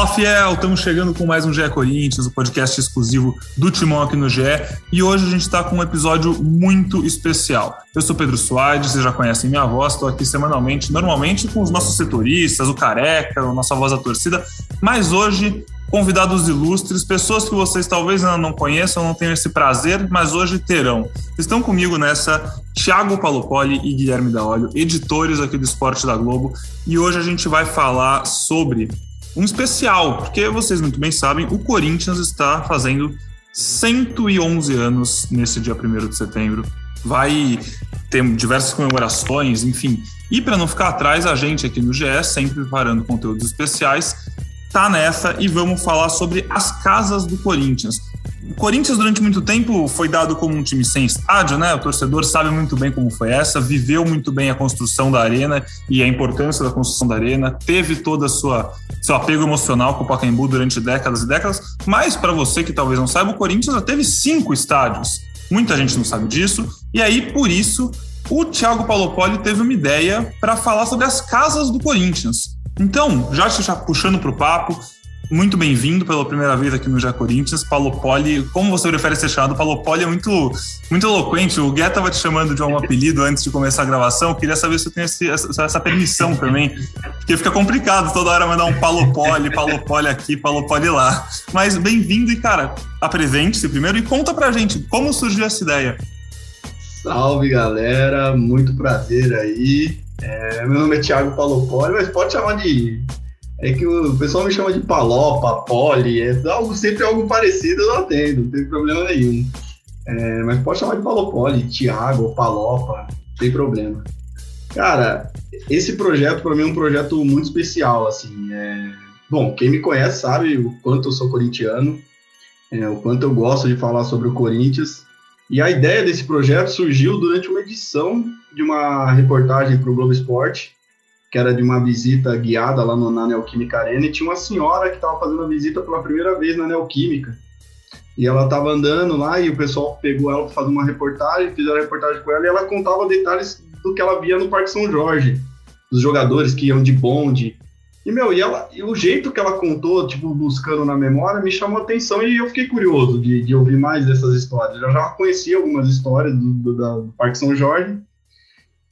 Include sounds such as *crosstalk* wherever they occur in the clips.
Fala Fiel, estamos chegando com mais um GE Corinthians, o podcast exclusivo do Timão aqui no GE. E hoje a gente está com um episódio muito especial. Eu sou Pedro Soares, vocês já conhecem minha voz, estou aqui semanalmente, normalmente com os nossos setoristas, o Careca, a nossa voz da torcida, mas hoje convidados ilustres, pessoas que vocês talvez ainda não conheçam, não tenham esse prazer, mas hoje terão. Estão comigo nessa Thiago Palopoli e Guilherme Daolio, editores aqui do Esporte da Globo, e hoje a gente vai falar sobre um especial, porque vocês muito bem sabem, o Corinthians está fazendo 111 anos nesse dia 1 de setembro. Vai ter diversas comemorações, enfim. E para não ficar atrás, a gente aqui no GE, sempre preparando conteúdos especiais, tá nessa e vamos falar sobre as casas do Corinthians. O Corinthians, durante muito tempo, foi dado como um time sem estádio, né? O torcedor sabe muito bem como foi essa, viveu muito bem a construção da arena e a importância da construção da arena, teve toda a sua seu apego emocional com o Pacaembu durante décadas e décadas. Mas, para você que talvez não saiba, o Corinthians já teve cinco estádios. Muita gente não sabe disso. E aí, por isso, o Thiago Palopoli teve uma ideia para falar sobre as casas do Corinthians. Então, já, já puxando para o papo, muito bem-vindo pela primeira vez aqui no Já Corinthians. Paulo Poli, como você prefere ser chamado? Paulo Poli é muito, muito eloquente. O Guetta estava te chamando de um apelido antes de começar a gravação. Eu queria saber se você tem esse, essa, essa, permissão também, porque fica complicado toda hora mandar um Paulo Poli, Paulo Poli aqui, Paulo Poli lá. Mas bem-vindo e, cara, apresente-se primeiro e conta pra gente como surgiu essa ideia. Salve, galera. Muito prazer aí. É, meu nome é Thiago Paulo Poli, mas pode chamar de é que o pessoal me chama de palopa, poli, é algo, sempre algo parecido, eu atendo, não tem problema nenhum. É, mas pode chamar de palopoli, Tiago, palopa, não tem problema. Cara, esse projeto para mim é um projeto muito especial, assim. É... Bom, quem me conhece sabe o quanto eu sou corintiano, é, o quanto eu gosto de falar sobre o Corinthians. E a ideia desse projeto surgiu durante uma edição de uma reportagem para o Globo Esporte, que era de uma visita guiada lá no, na Neoquímica Arena, e tinha uma senhora que estava fazendo a visita pela primeira vez na Neoquímica. E ela estava andando lá e o pessoal pegou ela para fazer uma reportagem, fizeram a reportagem com ela e ela contava detalhes do que ela via no Parque São Jorge, dos jogadores que iam de bonde. E, meu, e, ela, e o jeito que ela contou, tipo, buscando na memória, me chamou atenção e eu fiquei curioso de, de ouvir mais dessas histórias. Eu já conhecia algumas histórias do, do, do Parque São Jorge,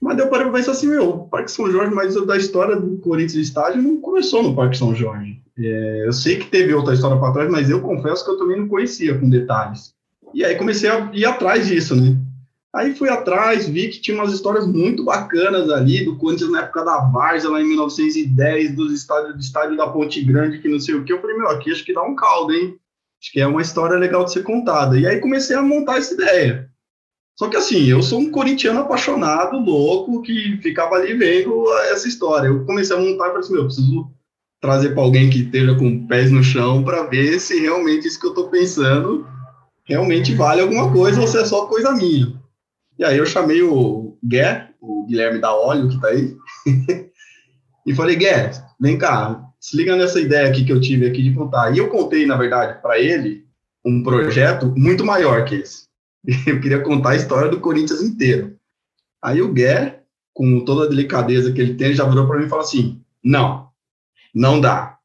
mas deu para pensar assim, meu, o Parque São Jorge, mas da história do Corinthians estádio não começou no Parque São Jorge. É, eu sei que teve outra história para trás, mas eu confesso que eu também não conhecia com detalhes. E aí comecei a ir atrás disso, né? Aí fui atrás, vi que tinha umas histórias muito bacanas ali, do Corinthians na época da Várzea, lá em 1910, dos estádios, do estádio da Ponte Grande, que não sei o que. Eu falei, meu, aqui acho que dá um caldo, hein? Acho que é uma história legal de ser contada. E aí comecei a montar essa ideia. Só que assim, eu sou um corintiano apaixonado, louco, que ficava ali vendo essa história. Eu comecei a montar e falei assim, meu, eu preciso trazer para alguém que esteja com pés no chão para ver se realmente isso que eu estou pensando realmente vale alguma coisa ou se é só coisa minha. E aí eu chamei o Gué, o Guilherme da Óleo, que está aí, *laughs* e falei, Gué, vem cá, se liga nessa ideia aqui que eu tive aqui de contar. E eu contei, na verdade, para ele um projeto muito maior que esse. *laughs* Eu queria contar a história do Corinthians inteiro. Aí o Guer, com toda a delicadeza que ele tem, já virou para mim e falou assim: não, não dá.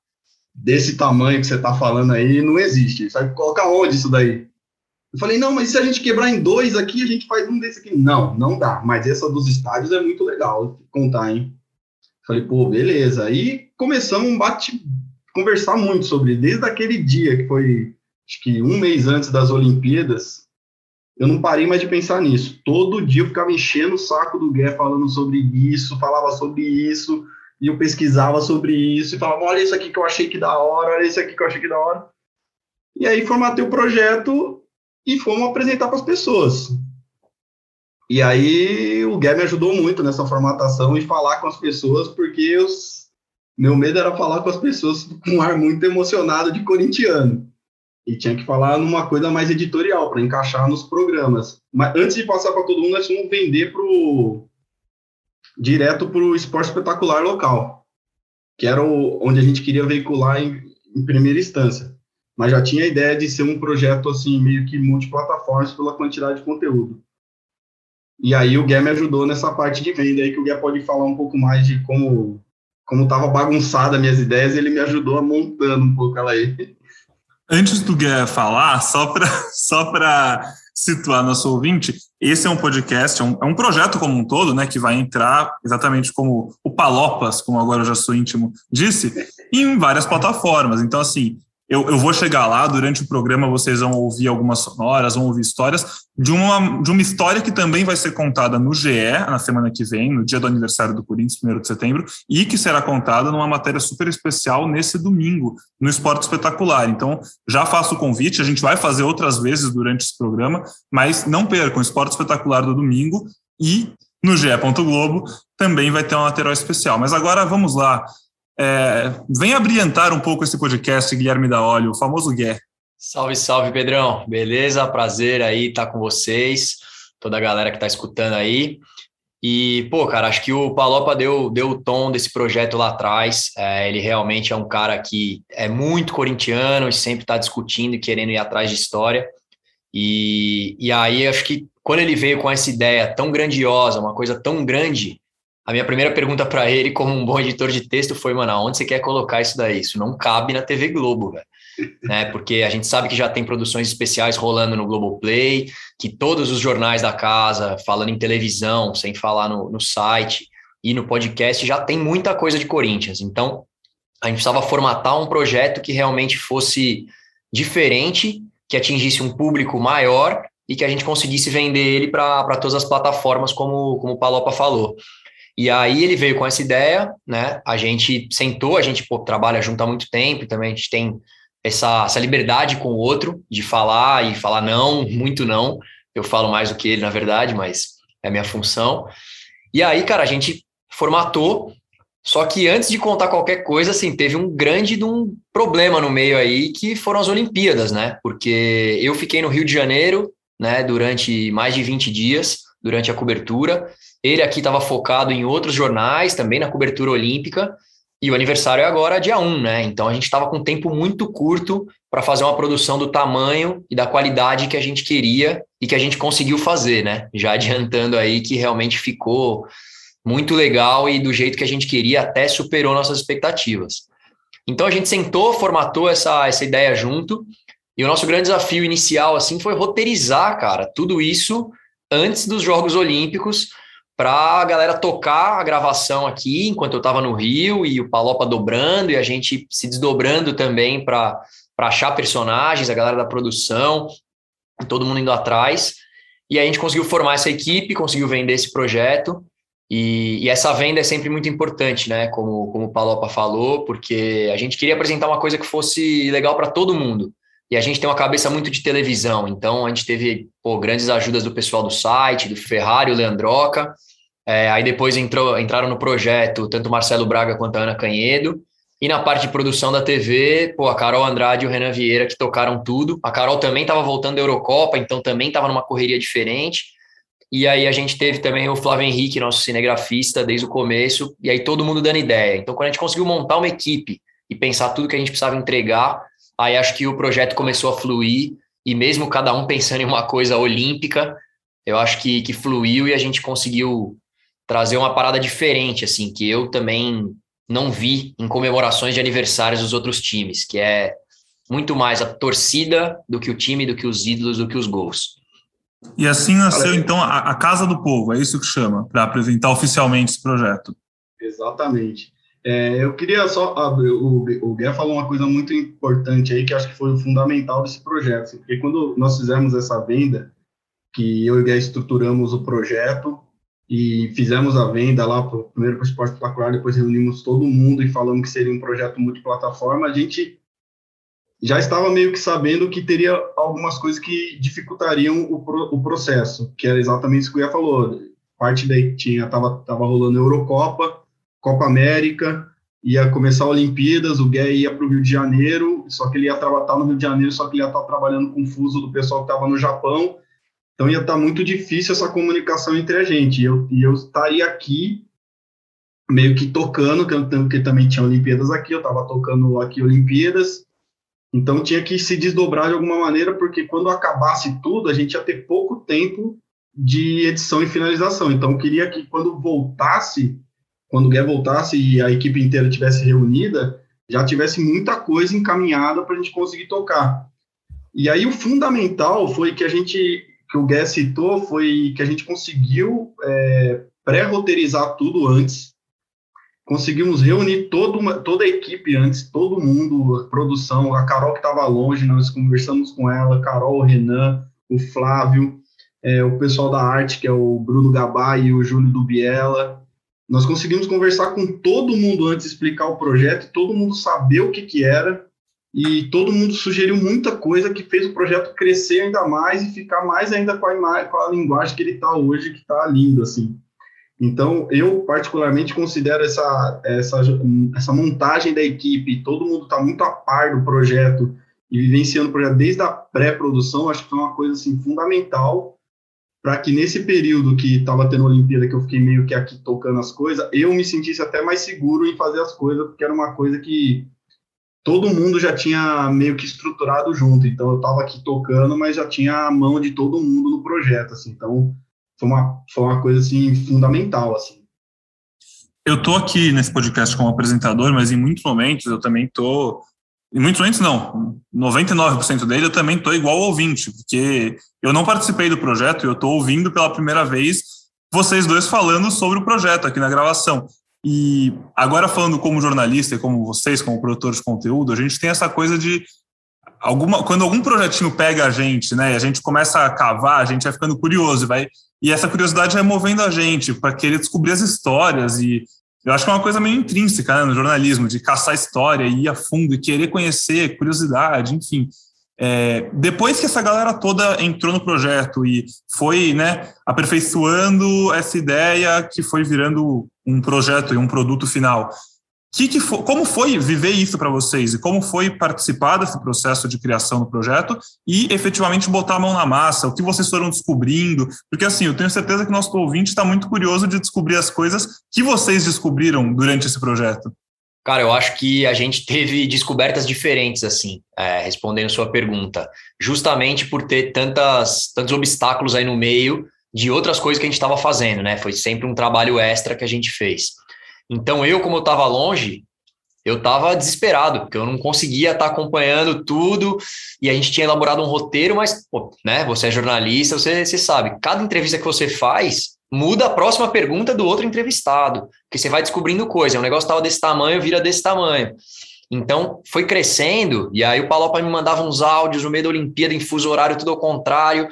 Desse tamanho que você está falando aí, não existe. Vai colocar onde isso daí? Eu falei, não, mas se a gente quebrar em dois aqui, a gente faz um desse aqui. Não, não dá. Mas essa dos estádios é muito legal contar, hein? Falei, pô, beleza. Aí começamos um bate, conversar muito sobre, desde aquele dia que foi, acho que um mês antes das Olimpíadas, eu não parei mais de pensar nisso. Todo dia eu ficava enchendo o saco do Gué falando sobre isso, falava sobre isso, e eu pesquisava sobre isso, e falava, olha isso aqui que eu achei que da hora, olha isso aqui que eu achei que da hora. E aí formatei o projeto e fomos apresentar para as pessoas. E aí o Gué me ajudou muito nessa formatação e falar com as pessoas, porque eu, meu medo era falar com as pessoas com um ar muito emocionado de corintiano e tinha que falar numa coisa mais editorial para encaixar nos programas. Mas antes de passar para todo mundo, nós vamos vender pro direto para o esporte espetacular local, que era o, onde a gente queria veicular em, em, primeira instância. Mas já tinha a ideia de ser um projeto assim meio que multiplataformas pela quantidade de conteúdo. E aí o Gué me ajudou nessa parte de venda aí que o Gué pode falar um pouco mais de como como tava bagunçada minhas ideias, ele me ajudou a montando um pouco ela aí. Antes do Guia falar, só para *laughs* só situar nosso ouvinte, esse é um podcast, é um, é um, projeto como um todo, né, que vai entrar exatamente como o Palopas, como agora eu já sou íntimo, disse, em várias plataformas. Então, assim, eu, eu, vou chegar lá, durante o programa vocês vão ouvir algumas sonoras, vão ouvir histórias de uma, de uma história que também vai ser contada no GE na semana que vem, no dia do aniversário do Corinthians, 1 de setembro, e que será contada numa matéria super especial nesse domingo, no Esporte Espetacular. Então, já faço o convite, a gente vai fazer outras vezes durante esse programa, mas não percam, Esporte Espetacular do domingo e no GE. Globo também vai ter uma lateral especial. Mas agora vamos lá é, vem abrilhantar um pouco esse podcast, Guilherme da Olho, o famoso Gué. Salve, salve, Pedrão. Beleza? Prazer aí estar com vocês, toda a galera que está escutando aí. E, pô, cara, acho que o Palopa deu, deu o tom desse projeto lá atrás. É, ele realmente é um cara que é muito corintiano e sempre está discutindo e querendo ir atrás de história. E, e aí, acho que quando ele veio com essa ideia tão grandiosa, uma coisa tão grande, a minha primeira pergunta para ele, como um bom editor de texto, foi, mano, onde você quer colocar isso daí? Isso não cabe na TV Globo, velho. *laughs* né? Porque a gente sabe que já tem produções especiais rolando no Globoplay, que todos os jornais da casa, falando em televisão, sem falar no, no site e no podcast, já tem muita coisa de Corinthians. Então, a gente precisava formatar um projeto que realmente fosse diferente, que atingisse um público maior e que a gente conseguisse vender ele para todas as plataformas, como, como o Palopa falou. E aí ele veio com essa ideia, né? A gente sentou, a gente pô, trabalha junto há muito tempo, também a gente tem essa, essa liberdade com o outro de falar e falar não, muito não. Eu falo mais do que ele, na verdade, mas é minha função. E aí, cara, a gente formatou, só que antes de contar qualquer coisa, assim, teve um grande um problema no meio aí, que foram as Olimpíadas, né? Porque eu fiquei no Rio de Janeiro, né, durante mais de 20 dias, durante a cobertura, ele aqui estava focado em outros jornais, também na cobertura olímpica, e o aniversário é agora dia 1, né? Então a gente estava com um tempo muito curto para fazer uma produção do tamanho e da qualidade que a gente queria e que a gente conseguiu fazer, né? Já *laughs* adiantando aí que realmente ficou muito legal e do jeito que a gente queria, até superou nossas expectativas. Então a gente sentou, formatou essa, essa ideia junto, e o nosso grande desafio inicial assim foi roteirizar, cara, tudo isso antes dos Jogos Olímpicos para a galera tocar a gravação aqui, enquanto eu estava no Rio, e o Palopa dobrando, e a gente se desdobrando também para achar personagens, a galera da produção, todo mundo indo atrás. E a gente conseguiu formar essa equipe, conseguiu vender esse projeto, e, e, essa venda é sempre muito importante, né? Como, como o Palopa falou, porque a gente queria apresentar uma coisa que fosse legal para todo mundo. E a gente tem uma cabeça muito de televisão, então a gente teve pô, grandes ajudas do pessoal do site, do Ferrari, o Leandroca. É, aí depois entrou, entraram no projeto tanto o Marcelo Braga quanto a Ana Canhedo. E na parte de produção da TV, pô, a Carol Andrade e o Renan Vieira que tocaram tudo. A Carol também estava voltando da Eurocopa, então também estava numa correria diferente. E aí a gente teve também o Flávio Henrique, nosso cinegrafista, desde o começo, e aí todo mundo dando ideia. Então, quando a gente conseguiu montar uma equipe e pensar tudo que a gente precisava entregar, Aí acho que o projeto começou a fluir, e mesmo cada um pensando em uma coisa olímpica, eu acho que, que fluiu e a gente conseguiu trazer uma parada diferente, assim, que eu também não vi em comemorações de aniversários dos outros times, que é muito mais a torcida do que o time, do que os ídolos, do que os gols. E assim nasceu, então, a, a Casa do Povo, é isso que chama, para apresentar oficialmente esse projeto. Exatamente. É, eu queria só. o, o Gué falou uma coisa muito importante aí, que acho que foi o fundamental desse projeto. Assim, porque quando nós fizemos essa venda, que eu e o Gué estruturamos o projeto e fizemos a venda lá, pro, primeiro para o Esporte Espetacular, depois reunimos todo mundo e falamos que seria um projeto multiplataforma, a gente já estava meio que sabendo que teria algumas coisas que dificultariam o, o processo, que era exatamente isso que o Gué falou. Parte daí tinha, estava tava rolando a Eurocopa Copa América, ia começar a Olimpíadas, o Gué ia para o Rio de Janeiro, só que ele ia estar no Rio de Janeiro, só que ele ia estar trabalhando com o fuso do pessoal que estava no Japão, então ia estar muito difícil essa comunicação entre a gente, e eu, eu estaria aqui meio que tocando, porque também tinha Olimpíadas aqui, eu estava tocando aqui Olimpíadas, então tinha que se desdobrar de alguma maneira, porque quando acabasse tudo, a gente ia ter pouco tempo de edição e finalização. Então eu queria que quando voltasse quando o Gué voltasse e a equipe inteira tivesse reunida, já tivesse muita coisa encaminhada para a gente conseguir tocar. E aí o fundamental foi que a gente, que o Gué citou, foi que a gente conseguiu é, pré-roteirizar tudo antes, conseguimos reunir todo, toda a equipe antes, todo mundo, a produção, a Carol que estava longe, nós conversamos com ela, Carol, o Renan, o Flávio, é, o pessoal da arte, que é o Bruno Gabay e o Júlio Dubiela. Nós conseguimos conversar com todo mundo antes de explicar o projeto, todo mundo saber o que, que era, e todo mundo sugeriu muita coisa que fez o projeto crescer ainda mais e ficar mais ainda com a, com a linguagem que ele está hoje, que está lindo, assim. Então, eu particularmente considero essa, essa, essa montagem da equipe, todo mundo está muito a par do projeto e vivenciando o projeto desde a pré-produção, acho que foi uma coisa assim, fundamental para que nesse período que estava tendo a Olimpíada, que eu fiquei meio que aqui tocando as coisas, eu me sentisse até mais seguro em fazer as coisas, porque era uma coisa que todo mundo já tinha meio que estruturado junto. Então, eu estava aqui tocando, mas já tinha a mão de todo mundo no projeto, assim. Então, foi uma, foi uma coisa assim fundamental assim. Eu tô aqui nesse podcast como apresentador, mas em muitos momentos eu também tô em muitos momentos não, 99% dele eu também tô igual ouvinte, porque eu não participei do projeto e eu tô ouvindo pela primeira vez vocês dois falando sobre o projeto aqui na gravação. E agora falando como jornalista e como vocês, como produtores de conteúdo, a gente tem essa coisa de alguma quando algum projetinho pega a gente, né, e a gente começa a cavar, a gente vai ficando curioso, vai e essa curiosidade vai movendo a gente para querer descobrir as histórias e eu acho que é uma coisa meio intrínseca né, no jornalismo, de caçar história, ir a fundo e querer conhecer, curiosidade, enfim. É, depois que essa galera toda entrou no projeto e foi né, aperfeiçoando essa ideia que foi virando um projeto e um produto final, que que foi, como foi viver isso para vocês e como foi participar desse processo de criação do projeto e efetivamente botar a mão na massa, o que vocês foram descobrindo? Porque assim, eu tenho certeza que nosso ouvinte está muito curioso de descobrir as coisas que vocês descobriram durante esse projeto. Cara, eu acho que a gente teve descobertas diferentes, assim, é, respondendo sua pergunta, justamente por ter tantas, tantos obstáculos aí no meio de outras coisas que a gente estava fazendo, né? Foi sempre um trabalho extra que a gente fez. Então, eu, como eu estava longe, eu estava desesperado, porque eu não conseguia estar tá acompanhando tudo, e a gente tinha elaborado um roteiro, mas, pô, né, você é jornalista, você, você sabe, cada entrevista que você faz muda a próxima pergunta do outro entrevistado, porque você vai descobrindo coisa, o negócio estava desse tamanho, vira desse tamanho. Então, foi crescendo, e aí o Palopa me mandava uns áudios no meio da Olimpíada, em fuso horário, tudo ao contrário,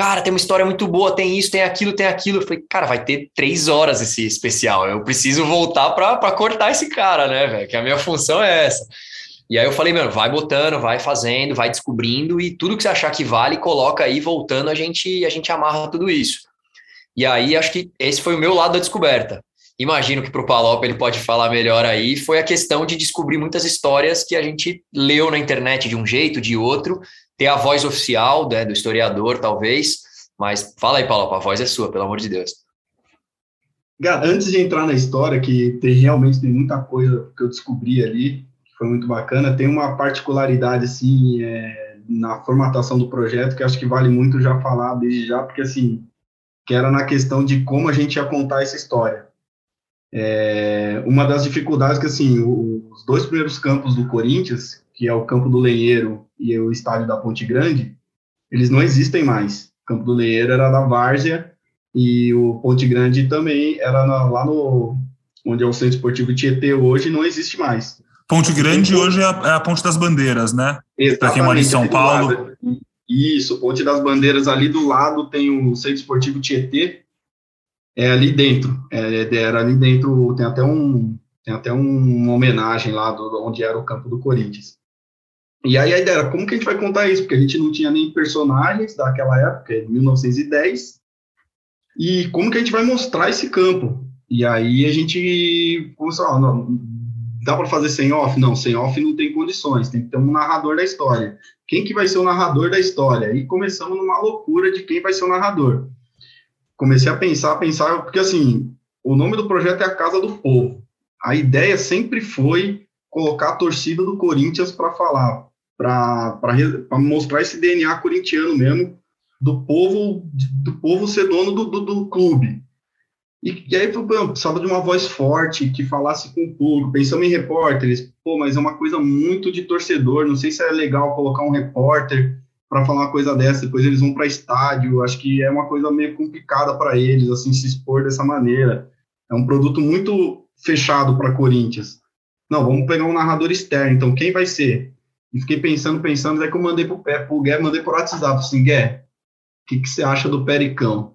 cara, tem uma história muito boa, tem isso, tem aquilo, tem aquilo. Eu falei, cara, vai ter três horas esse especial. Eu preciso voltar para cortar esse cara, né, velho? Que a minha função é essa. E aí eu falei, mano, vai botando, vai fazendo, vai descobrindo e tudo que você achar que vale, coloca aí, voltando, a gente, a gente amarra tudo isso. E aí acho que esse foi o meu lado da descoberta. Imagino que para o Palop ele pode falar melhor aí. Foi a questão de descobrir muitas histórias que a gente leu na internet de um jeito, de outro, ter a voz oficial né, do historiador, talvez. Mas fala aí, Paulo, a voz é sua, pelo amor de Deus. Antes de entrar na história, que tem, realmente tem muita coisa que eu descobri ali, que foi muito bacana, tem uma particularidade, assim, é, na formatação do projeto, que acho que vale muito já falar desde já, porque, assim, que era na questão de como a gente ia contar essa história. É, uma das dificuldades que, assim, os dois primeiros campos do Corinthians, que é o campo do Lenheiro e o estádio da Ponte Grande, eles não existem mais. O campo do Lenheiro era da Várzea e o Ponte Grande também era na, lá no onde é o Centro Esportivo Tietê hoje, não existe mais. Ponte Grande então, hoje é a, é a, Ponte das Bandeiras, né? Para quem mora em São Paulo. Isso, Ponte das Bandeiras ali do lado tem o Centro Esportivo Tietê, é ali dentro, é, é era ali dentro, tem até um tem até um, uma homenagem lá do, onde era o campo do Corinthians. E aí a ideia era, como que a gente vai contar isso? Porque a gente não tinha nem personagens daquela época, 1910, e como que a gente vai mostrar esse campo? E aí a gente começou, ah, não, dá para fazer sem off? Não, sem off não tem condições, tem que ter um narrador da história. Quem que vai ser o narrador da história? E começamos numa loucura de quem vai ser o narrador. Comecei a pensar, pensar, porque assim, o nome do projeto é a Casa do Povo. A ideia sempre foi colocar a torcida do Corinthians para falar, para mostrar esse DNA corintiano mesmo, do povo do povo ser dono do, do, do clube. E, e aí, precisava de uma voz forte, que falasse com o público. Pensamos em repórteres, pô, mas é uma coisa muito de torcedor, não sei se é legal colocar um repórter para falar uma coisa dessa, depois eles vão para estádio, acho que é uma coisa meio complicada para eles, assim, se expor dessa maneira. É um produto muito fechado para Corinthians. Não, vamos pegar um narrador externo, então quem vai ser? E fiquei pensando, pensando, daí que eu mandei pro pro Gué, mandei por WhatsApp, assim, Gué, o que, que você acha do Pericão?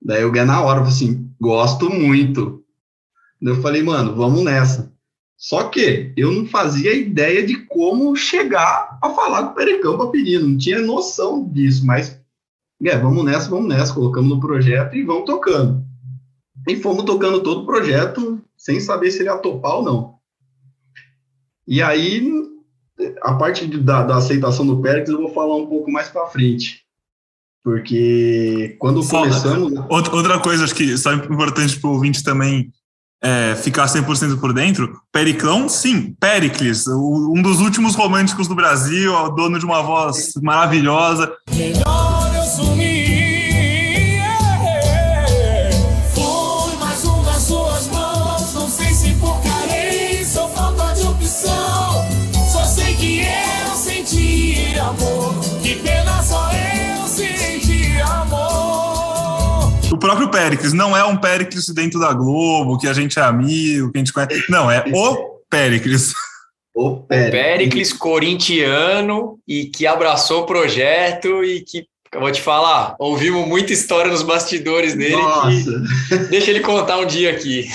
Daí o Gué na hora, assim, gosto muito. Daí eu falei, mano, vamos nessa. Só que eu não fazia ideia de como chegar a falar com o Pericão para pedir, não tinha noção disso, mas é, vamos nessa, vamos nessa, colocamos no projeto e vamos tocando. E fomos tocando todo o projeto sem saber se ele ia topar ou não. E aí, a parte de, da, da, aceitação do Pérez eu vou falar um pouco mais para frente. Porque quando Fala. começamos. Outra coisa, acho que só é importante para o ouvinte também é, ficar 100% por dentro. Periclão, sim, Pericles, um dos últimos românticos do Brasil, dono de uma voz maravilhosa. Melhor Péricles não é um Péricles dentro da Globo, que a gente é amigo, que a gente conhece. Não, é o Péricles. O Péricles. Péricles corintiano e que abraçou o projeto e que eu vou te falar, ouvimos muita história nos bastidores dele. deixa ele contar um dia aqui.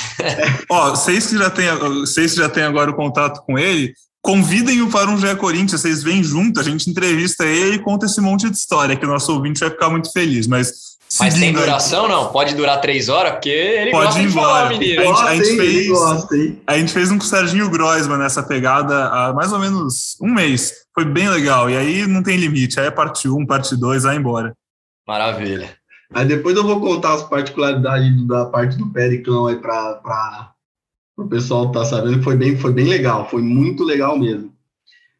Ó, vocês que já têm, vocês que já têm agora o contato com ele, convidem-o para um GE Corinthians, vocês vêm junto, a gente entrevista ele e conta esse monte de história, que o nosso ouvinte vai ficar muito feliz. Mas mas tem duração, não? Pode durar três horas? Porque ele Pode gosta ir embora. Falar, menino. A gente, a, gente fez, gosta, a gente fez um com o Serginho Groisman nessa pegada há mais ou menos um mês. Foi bem legal. E aí não tem limite. Aí é parte 1, um, parte 2, vai embora. Maravilha. Aí depois eu vou contar as particularidades da parte do Periclão aí para o pessoal estar tá sabendo. Foi bem, foi bem legal. Foi muito legal mesmo.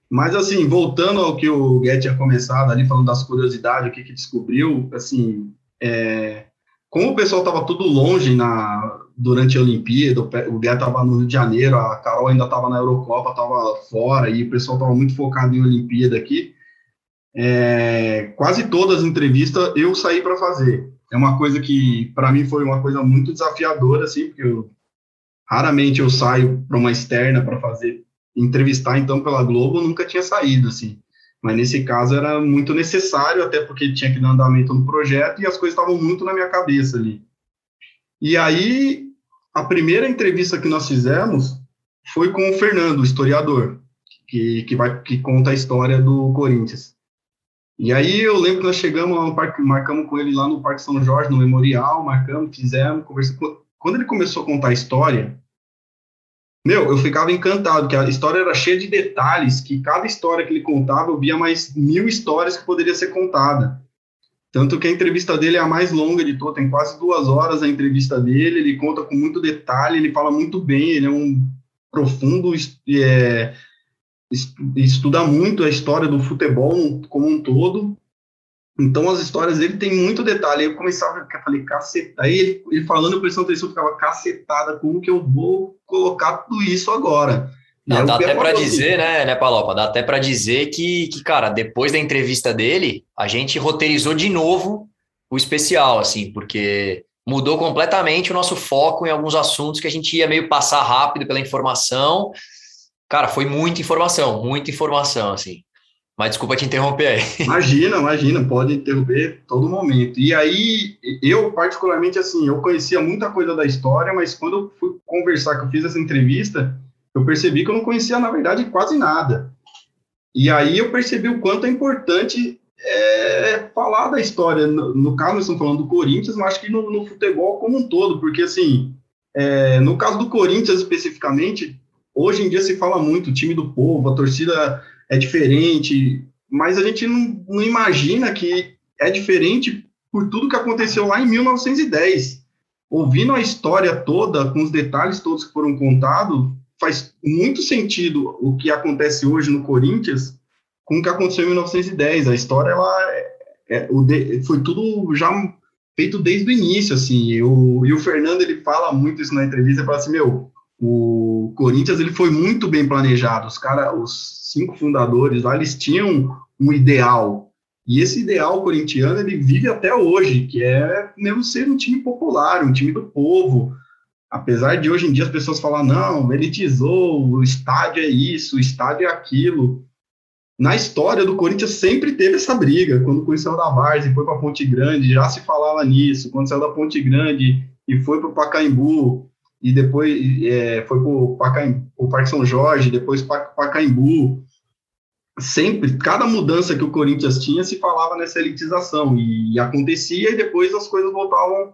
Mas, assim, voltando ao que o Guedes tinha começado ali, falando das curiosidades, o que, que descobriu, assim, é, como o pessoal estava tudo longe na, durante a Olimpíada, o Gué estava no Rio de Janeiro, a Carol ainda estava na Eurocopa, estava fora, e o pessoal estava muito focado em Olimpíada aqui. É, quase todas as entrevistas eu saí para fazer. É uma coisa que, para mim, foi uma coisa muito desafiadora, assim, porque eu, raramente eu saio para uma externa para fazer entrevistar, então, pela Globo, eu nunca tinha saído, assim. Mas nesse caso era muito necessário, até porque tinha que dar andamento no projeto e as coisas estavam muito na minha cabeça ali. E aí, a primeira entrevista que nós fizemos foi com o Fernando, o historiador, que, que, vai, que conta a história do Corinthians. E aí eu lembro que nós chegamos ao parque, marcamos com ele lá no Parque São Jorge, no Memorial, marcamos, fizemos, conversamos. Quando ele começou a contar a história, meu, eu ficava encantado, que a história era cheia de detalhes, que cada história que ele contava, eu via mais mil histórias que poderia ser contada. Tanto que a entrevista dele é a mais longa de todas, tem quase duas horas a entrevista dele, ele conta com muito detalhe, ele fala muito bem, ele é um profundo, é, estuda muito a história do futebol como um todo, então as histórias dele tem muito detalhe. Aí eu começava, eu falei, caceta. Aí ele, ele falando, eu prestando atenção, eu ficava cacetada, como que eu vou colocar tudo isso agora? Não, dá até para dizer, né, né, Palopa? Dá até para dizer que, que, cara, depois da entrevista dele, a gente roteirizou de novo o especial, assim, porque mudou completamente o nosso foco em alguns assuntos que a gente ia meio passar rápido pela informação. Cara, foi muita informação, muita informação, assim. Mas desculpa te interromper aí. Imagina, imagina, pode interromper todo momento. E aí, eu particularmente, assim, eu conhecia muita coisa da história, mas quando eu fui conversar, que eu fiz essa entrevista, eu percebi que eu não conhecia, na verdade, quase nada. E aí eu percebi o quanto é importante é, falar da história. No, no, caso, nós estamos falando do Corinthians, mas acho que no, no futebol como um todo, porque, assim, é, no caso do Corinthians especificamente, hoje em dia se fala muito, time do povo, a torcida é diferente, mas a gente não, não imagina que é diferente por tudo que aconteceu lá em 1910. Ouvindo a história toda, com os detalhes todos que foram contados, faz muito sentido o que acontece hoje no Corinthians com o que aconteceu em 1910. A história ela é, é, foi tudo já feito desde o início, assim. E o Fernando, ele fala muito isso na entrevista, ele fala assim, meu, o Corinthians, ele foi muito bem planejado. Os cara, os cinco fundadores lá, eles tinham um ideal. E esse ideal corintiano, ele vive até hoje, que é mesmo ser um time popular, um time do povo. Apesar de hoje em dia as pessoas falar não, elitizou, o estádio é isso, o estádio é aquilo na história do Corinthians sempre teve essa briga. Quando o Corinthians saiu da Várzea e foi para Ponte Grande, já se falava nisso. Quando saiu da Ponte Grande e foi para o Pacaembu, e depois é, foi para o Parque São Jorge, depois para Pacaembu. Sempre, cada mudança que o Corinthians tinha se falava nessa elitização e, e acontecia e depois as coisas voltavam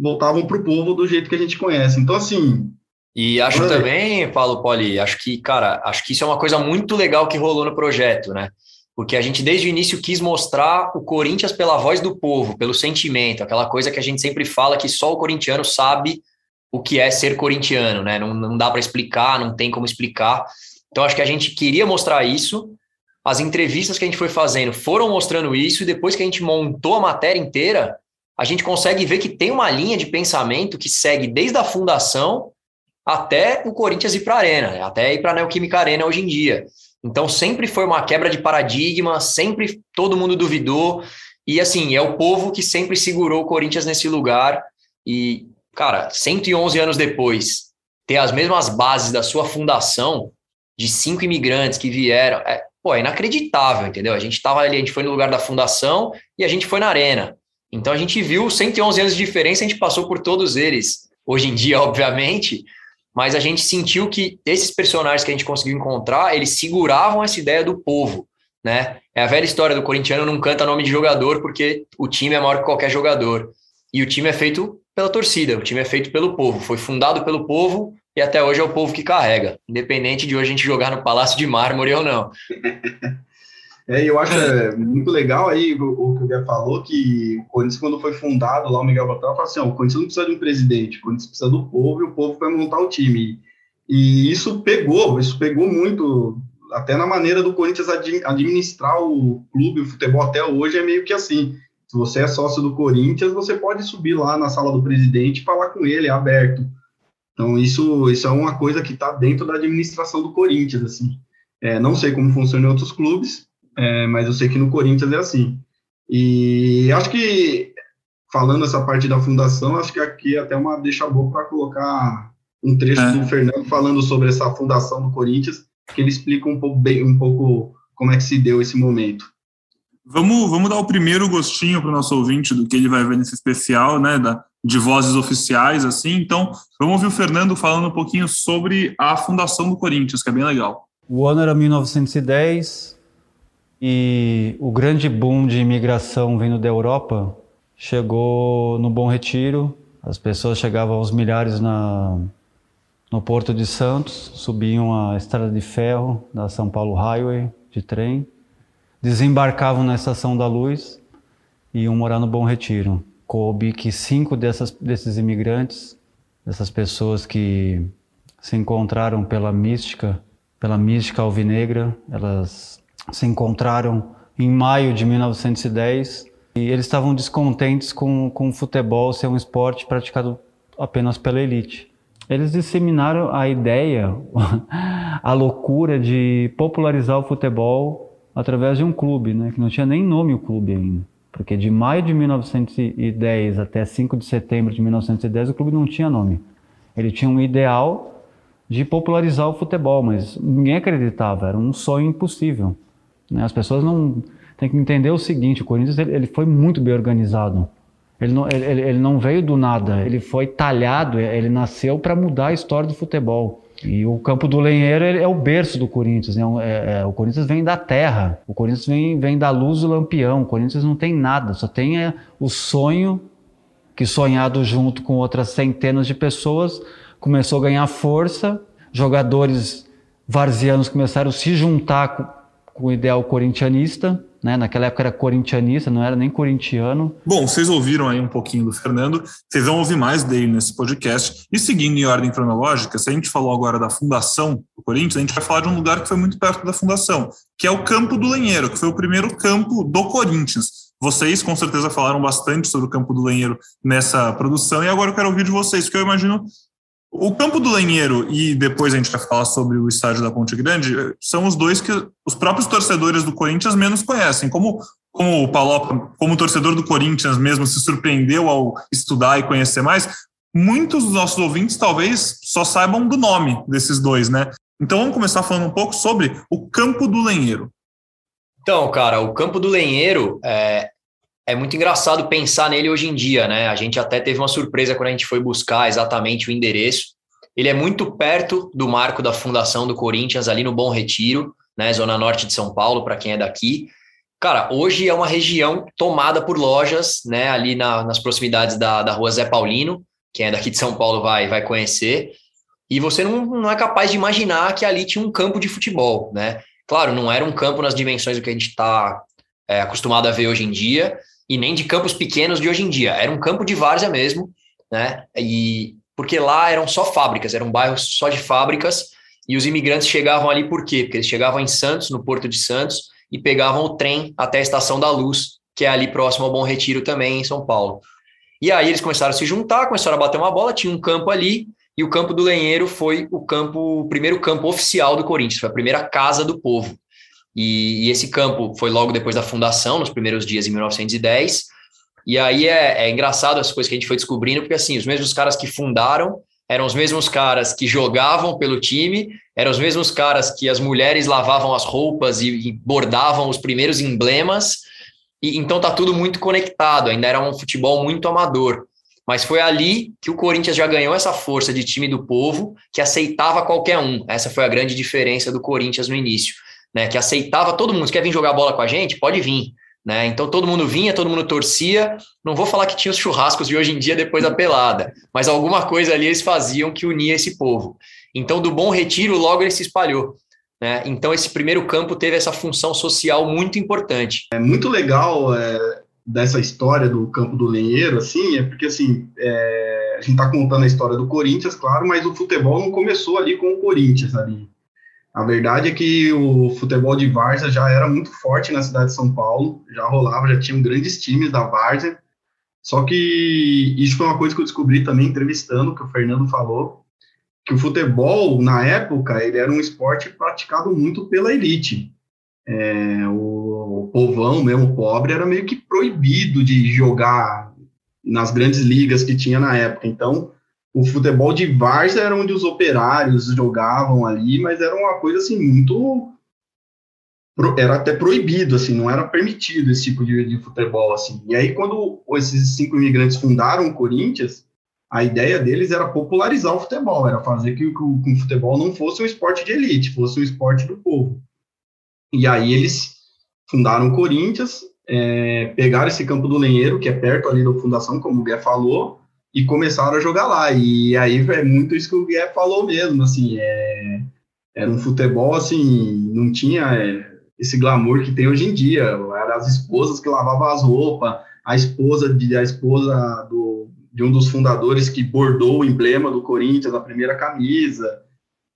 voltavam para o povo do jeito que a gente conhece. Então, assim, e acho também, Paulo Poli, acho que, cara, acho que isso é uma coisa muito legal que rolou no projeto, né? Porque a gente desde o início quis mostrar o Corinthians pela voz do povo, pelo sentimento, aquela coisa que a gente sempre fala que só o corintiano sabe o que é ser corintiano, né? Não, não dá para explicar, não tem como explicar. Então acho que a gente queria mostrar isso. As entrevistas que a gente foi fazendo foram mostrando isso, e depois que a gente montou a matéria inteira, a gente consegue ver que tem uma linha de pensamento que segue desde a fundação até o Corinthians ir para a Arena, até ir para a Neoquímica Arena hoje em dia. Então sempre foi uma quebra de paradigma, sempre todo mundo duvidou, e assim, é o povo que sempre segurou o Corinthians nesse lugar, e, cara, 111 anos depois, ter as mesmas bases da sua fundação, de cinco imigrantes que vieram, é, pô, é inacreditável, entendeu? A gente estava ali, a gente foi no lugar da fundação e a gente foi na arena. Então a gente viu 111 anos de diferença, a gente passou por todos eles. Hoje em dia, *laughs* obviamente, mas a gente sentiu que esses personagens que a gente conseguiu encontrar, eles seguravam essa ideia do povo, né? É a velha história do corintiano não canta nome de jogador porque o time é maior que qualquer jogador. E o time é feito pela torcida, o time é feito pelo povo, foi fundado pelo povo e até hoje é o povo que carrega, independente de hoje a gente jogar no Palácio de Mármore ou não. *laughs* É, eu acho é, muito legal aí o, o que o Guilherme falou, que o Corinthians, quando foi fundado lá, o Miguel Botel falou assim, ó, o Corinthians não precisa de um presidente, o Corinthians precisa do povo e o povo vai montar o time. E isso pegou, isso pegou muito, até na maneira do Corinthians administrar o clube, o futebol até hoje é meio que assim, se você é sócio do Corinthians, você pode subir lá na sala do presidente e falar com ele, é aberto. Então, isso, isso é uma coisa que está dentro da administração do Corinthians, assim. É, não sei como funciona em outros clubes, é, mas eu sei que no Corinthians é assim. E acho que, falando essa parte da fundação, acho que aqui é até uma deixa boa para colocar um trecho é. do Fernando falando sobre essa fundação do Corinthians, que ele explica um pouco, bem, um pouco como é que se deu esse momento. Vamos, vamos dar o primeiro gostinho para o nosso ouvinte do que ele vai ver nesse especial, né, da, de vozes oficiais, assim. Então, vamos ouvir o Fernando falando um pouquinho sobre a fundação do Corinthians, que é bem legal. O ano era 1910, e o grande boom de imigração vindo da Europa chegou no Bom Retiro. As pessoas chegavam aos milhares na, no Porto de Santos, subiam a estrada de ferro da São Paulo Highway de trem, desembarcavam na Estação da Luz e iam morar no Bom Retiro. Coube que cinco dessas, desses imigrantes, dessas pessoas que se encontraram pela mística, pela mística alvinegra, elas se encontraram em maio de 1910 e eles estavam descontentes com, com o futebol ser um esporte praticado apenas pela elite. Eles disseminaram a ideia, *laughs* a loucura de popularizar o futebol através de um clube, né, que não tinha nem nome o clube ainda. Porque de maio de 1910 até 5 de setembro de 1910 o clube não tinha nome. Ele tinha um ideal de popularizar o futebol, mas ninguém acreditava, era um sonho impossível. Né? As pessoas não têm que entender o seguinte: o Corinthians ele, ele foi muito bem organizado. Ele não, ele, ele não veio do nada, ele foi talhado, ele nasceu para mudar a história do futebol. E o Campo do Lenheiro é o berço do Corinthians. Né? É, é, o Corinthians vem da terra, o Corinthians vem, vem da luz do lampião. O Corinthians não tem nada, só tem é, o sonho que, sonhado junto com outras centenas de pessoas, começou a ganhar força. Jogadores varzianos começaram a se juntar com o ideal corintianista, né? Naquela época era corintianista, não era nem corintiano. Bom, vocês ouviram aí um pouquinho do Fernando, vocês vão ouvir mais dele nesse podcast. E seguindo em ordem cronológica, se a gente falou agora da fundação do Corinthians, a gente vai falar de um lugar que foi muito perto da fundação, que é o Campo do Lenheiro, que foi o primeiro campo do Corinthians. Vocês com certeza falaram bastante sobre o campo do Lenheiro nessa produção, e agora eu quero ouvir de vocês, porque eu imagino o campo do Lenheiro e depois a gente vai falar sobre o estádio da Ponte Grande são os dois que os próprios torcedores do Corinthians menos conhecem. Como, como o Palopa, como torcedor do Corinthians mesmo se surpreendeu ao estudar e conhecer mais, muitos dos nossos ouvintes talvez só saibam do nome desses dois, né? Então vamos começar falando um pouco sobre o campo do Lenheiro. Então, cara, o campo do Lenheiro é, é muito engraçado pensar nele hoje em dia, né? A gente até teve uma surpresa quando a gente foi buscar exatamente o endereço. Ele é muito perto do marco da fundação do Corinthians, ali no Bom Retiro, né? Zona norte de São Paulo, para quem é daqui. Cara, hoje é uma região tomada por lojas, né? Ali na, nas proximidades da, da rua Zé Paulino. Quem é daqui de São Paulo vai, vai conhecer. E você não, não é capaz de imaginar que ali tinha um campo de futebol, né? Claro, não era um campo nas dimensões do que a gente está é, acostumado a ver hoje em dia, e nem de campos pequenos de hoje em dia. Era um campo de várzea mesmo, né? E porque lá eram só fábricas, era um bairro só de fábricas, e os imigrantes chegavam ali por quê? Porque eles chegavam em Santos, no Porto de Santos, e pegavam o trem até a Estação da Luz, que é ali próximo ao Bom Retiro também, em São Paulo. E aí eles começaram a se juntar, começaram a bater uma bola, tinha um campo ali, e o campo do Lenheiro foi o campo, o primeiro campo oficial do Corinthians, foi a primeira casa do povo. E, e, esse campo foi logo depois da fundação, nos primeiros dias em 1910. E aí é, é engraçado as coisas que a gente foi descobrindo, porque assim, os mesmos caras que fundaram eram os mesmos caras que jogavam pelo time, eram os mesmos caras que as mulheres lavavam as roupas e, e bordavam os primeiros emblemas. E então tá tudo muito conectado, ainda era um futebol muito amador. Mas foi ali que o Corinthians já ganhou essa força de time do povo, que aceitava qualquer um. Essa foi a grande diferença do Corinthians no início né, que aceitava todo mundo. Se quer vir jogar bola com a gente? Pode vir. Né? Então todo mundo vinha, todo mundo torcia. Não vou falar que tinha os churrascos de hoje em dia depois da pelada, mas alguma coisa ali eles faziam que unia esse povo. Então, do Bom Retiro, logo ele se espalhou. Né? Então, esse primeiro campo teve essa função social muito importante. É muito legal é, dessa história do campo do Lenheiro, assim, é porque assim é, a gente está contando a história do Corinthians, claro, mas o futebol não começou ali com o Corinthians ali. A verdade é que o futebol de várzea já era muito forte na cidade de São Paulo, já rolava, já tinham grandes times da várzea. Só que isso foi uma coisa que eu descobri também entrevistando, que o Fernando falou, que o futebol, na época, ele era um esporte praticado muito pela elite. É, o, o povão mesmo, pobre, era meio que proibido de jogar nas grandes ligas que tinha na época. Então, o futebol de várzea era onde os operários jogavam ali, mas era uma coisa assim muito era até proibido, assim, não era permitido esse tipo de, de, futebol, assim. E aí, quando esses cinco imigrantes fundaram o Corinthians, a ideia deles era popularizar o futebol, era fazer que, que, que o futebol não fosse um esporte de elite, fosse um esporte do povo. E aí eles fundaram o Corinthians, é, pegaram esse campo do Lenheiro, que é perto ali da fundação, como o Gué falou, e começaram a jogar lá. E aí é muito isso que o Guilherme falou mesmo, assim, é, era um futebol, assim, não tinha é, esse glamour que tem hoje em dia, eram as esposas que lavavam as roupas, a esposa de a esposa do, de um dos fundadores que bordou o emblema do Corinthians na primeira camisa.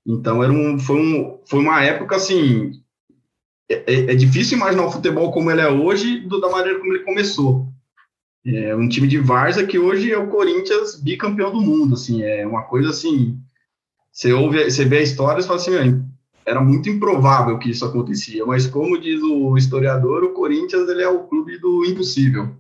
Então era um, foi, um, foi uma época assim. É, é, é difícil imaginar o futebol como ele é hoje do, da maneira como ele começou. É um time de Varsa que hoje é o Corinthians bicampeão do mundo, assim, é uma coisa assim, você ouve, você vê a história e fala assim, era muito improvável que isso acontecia, mas como diz o historiador, o Corinthians ele é o clube do impossível.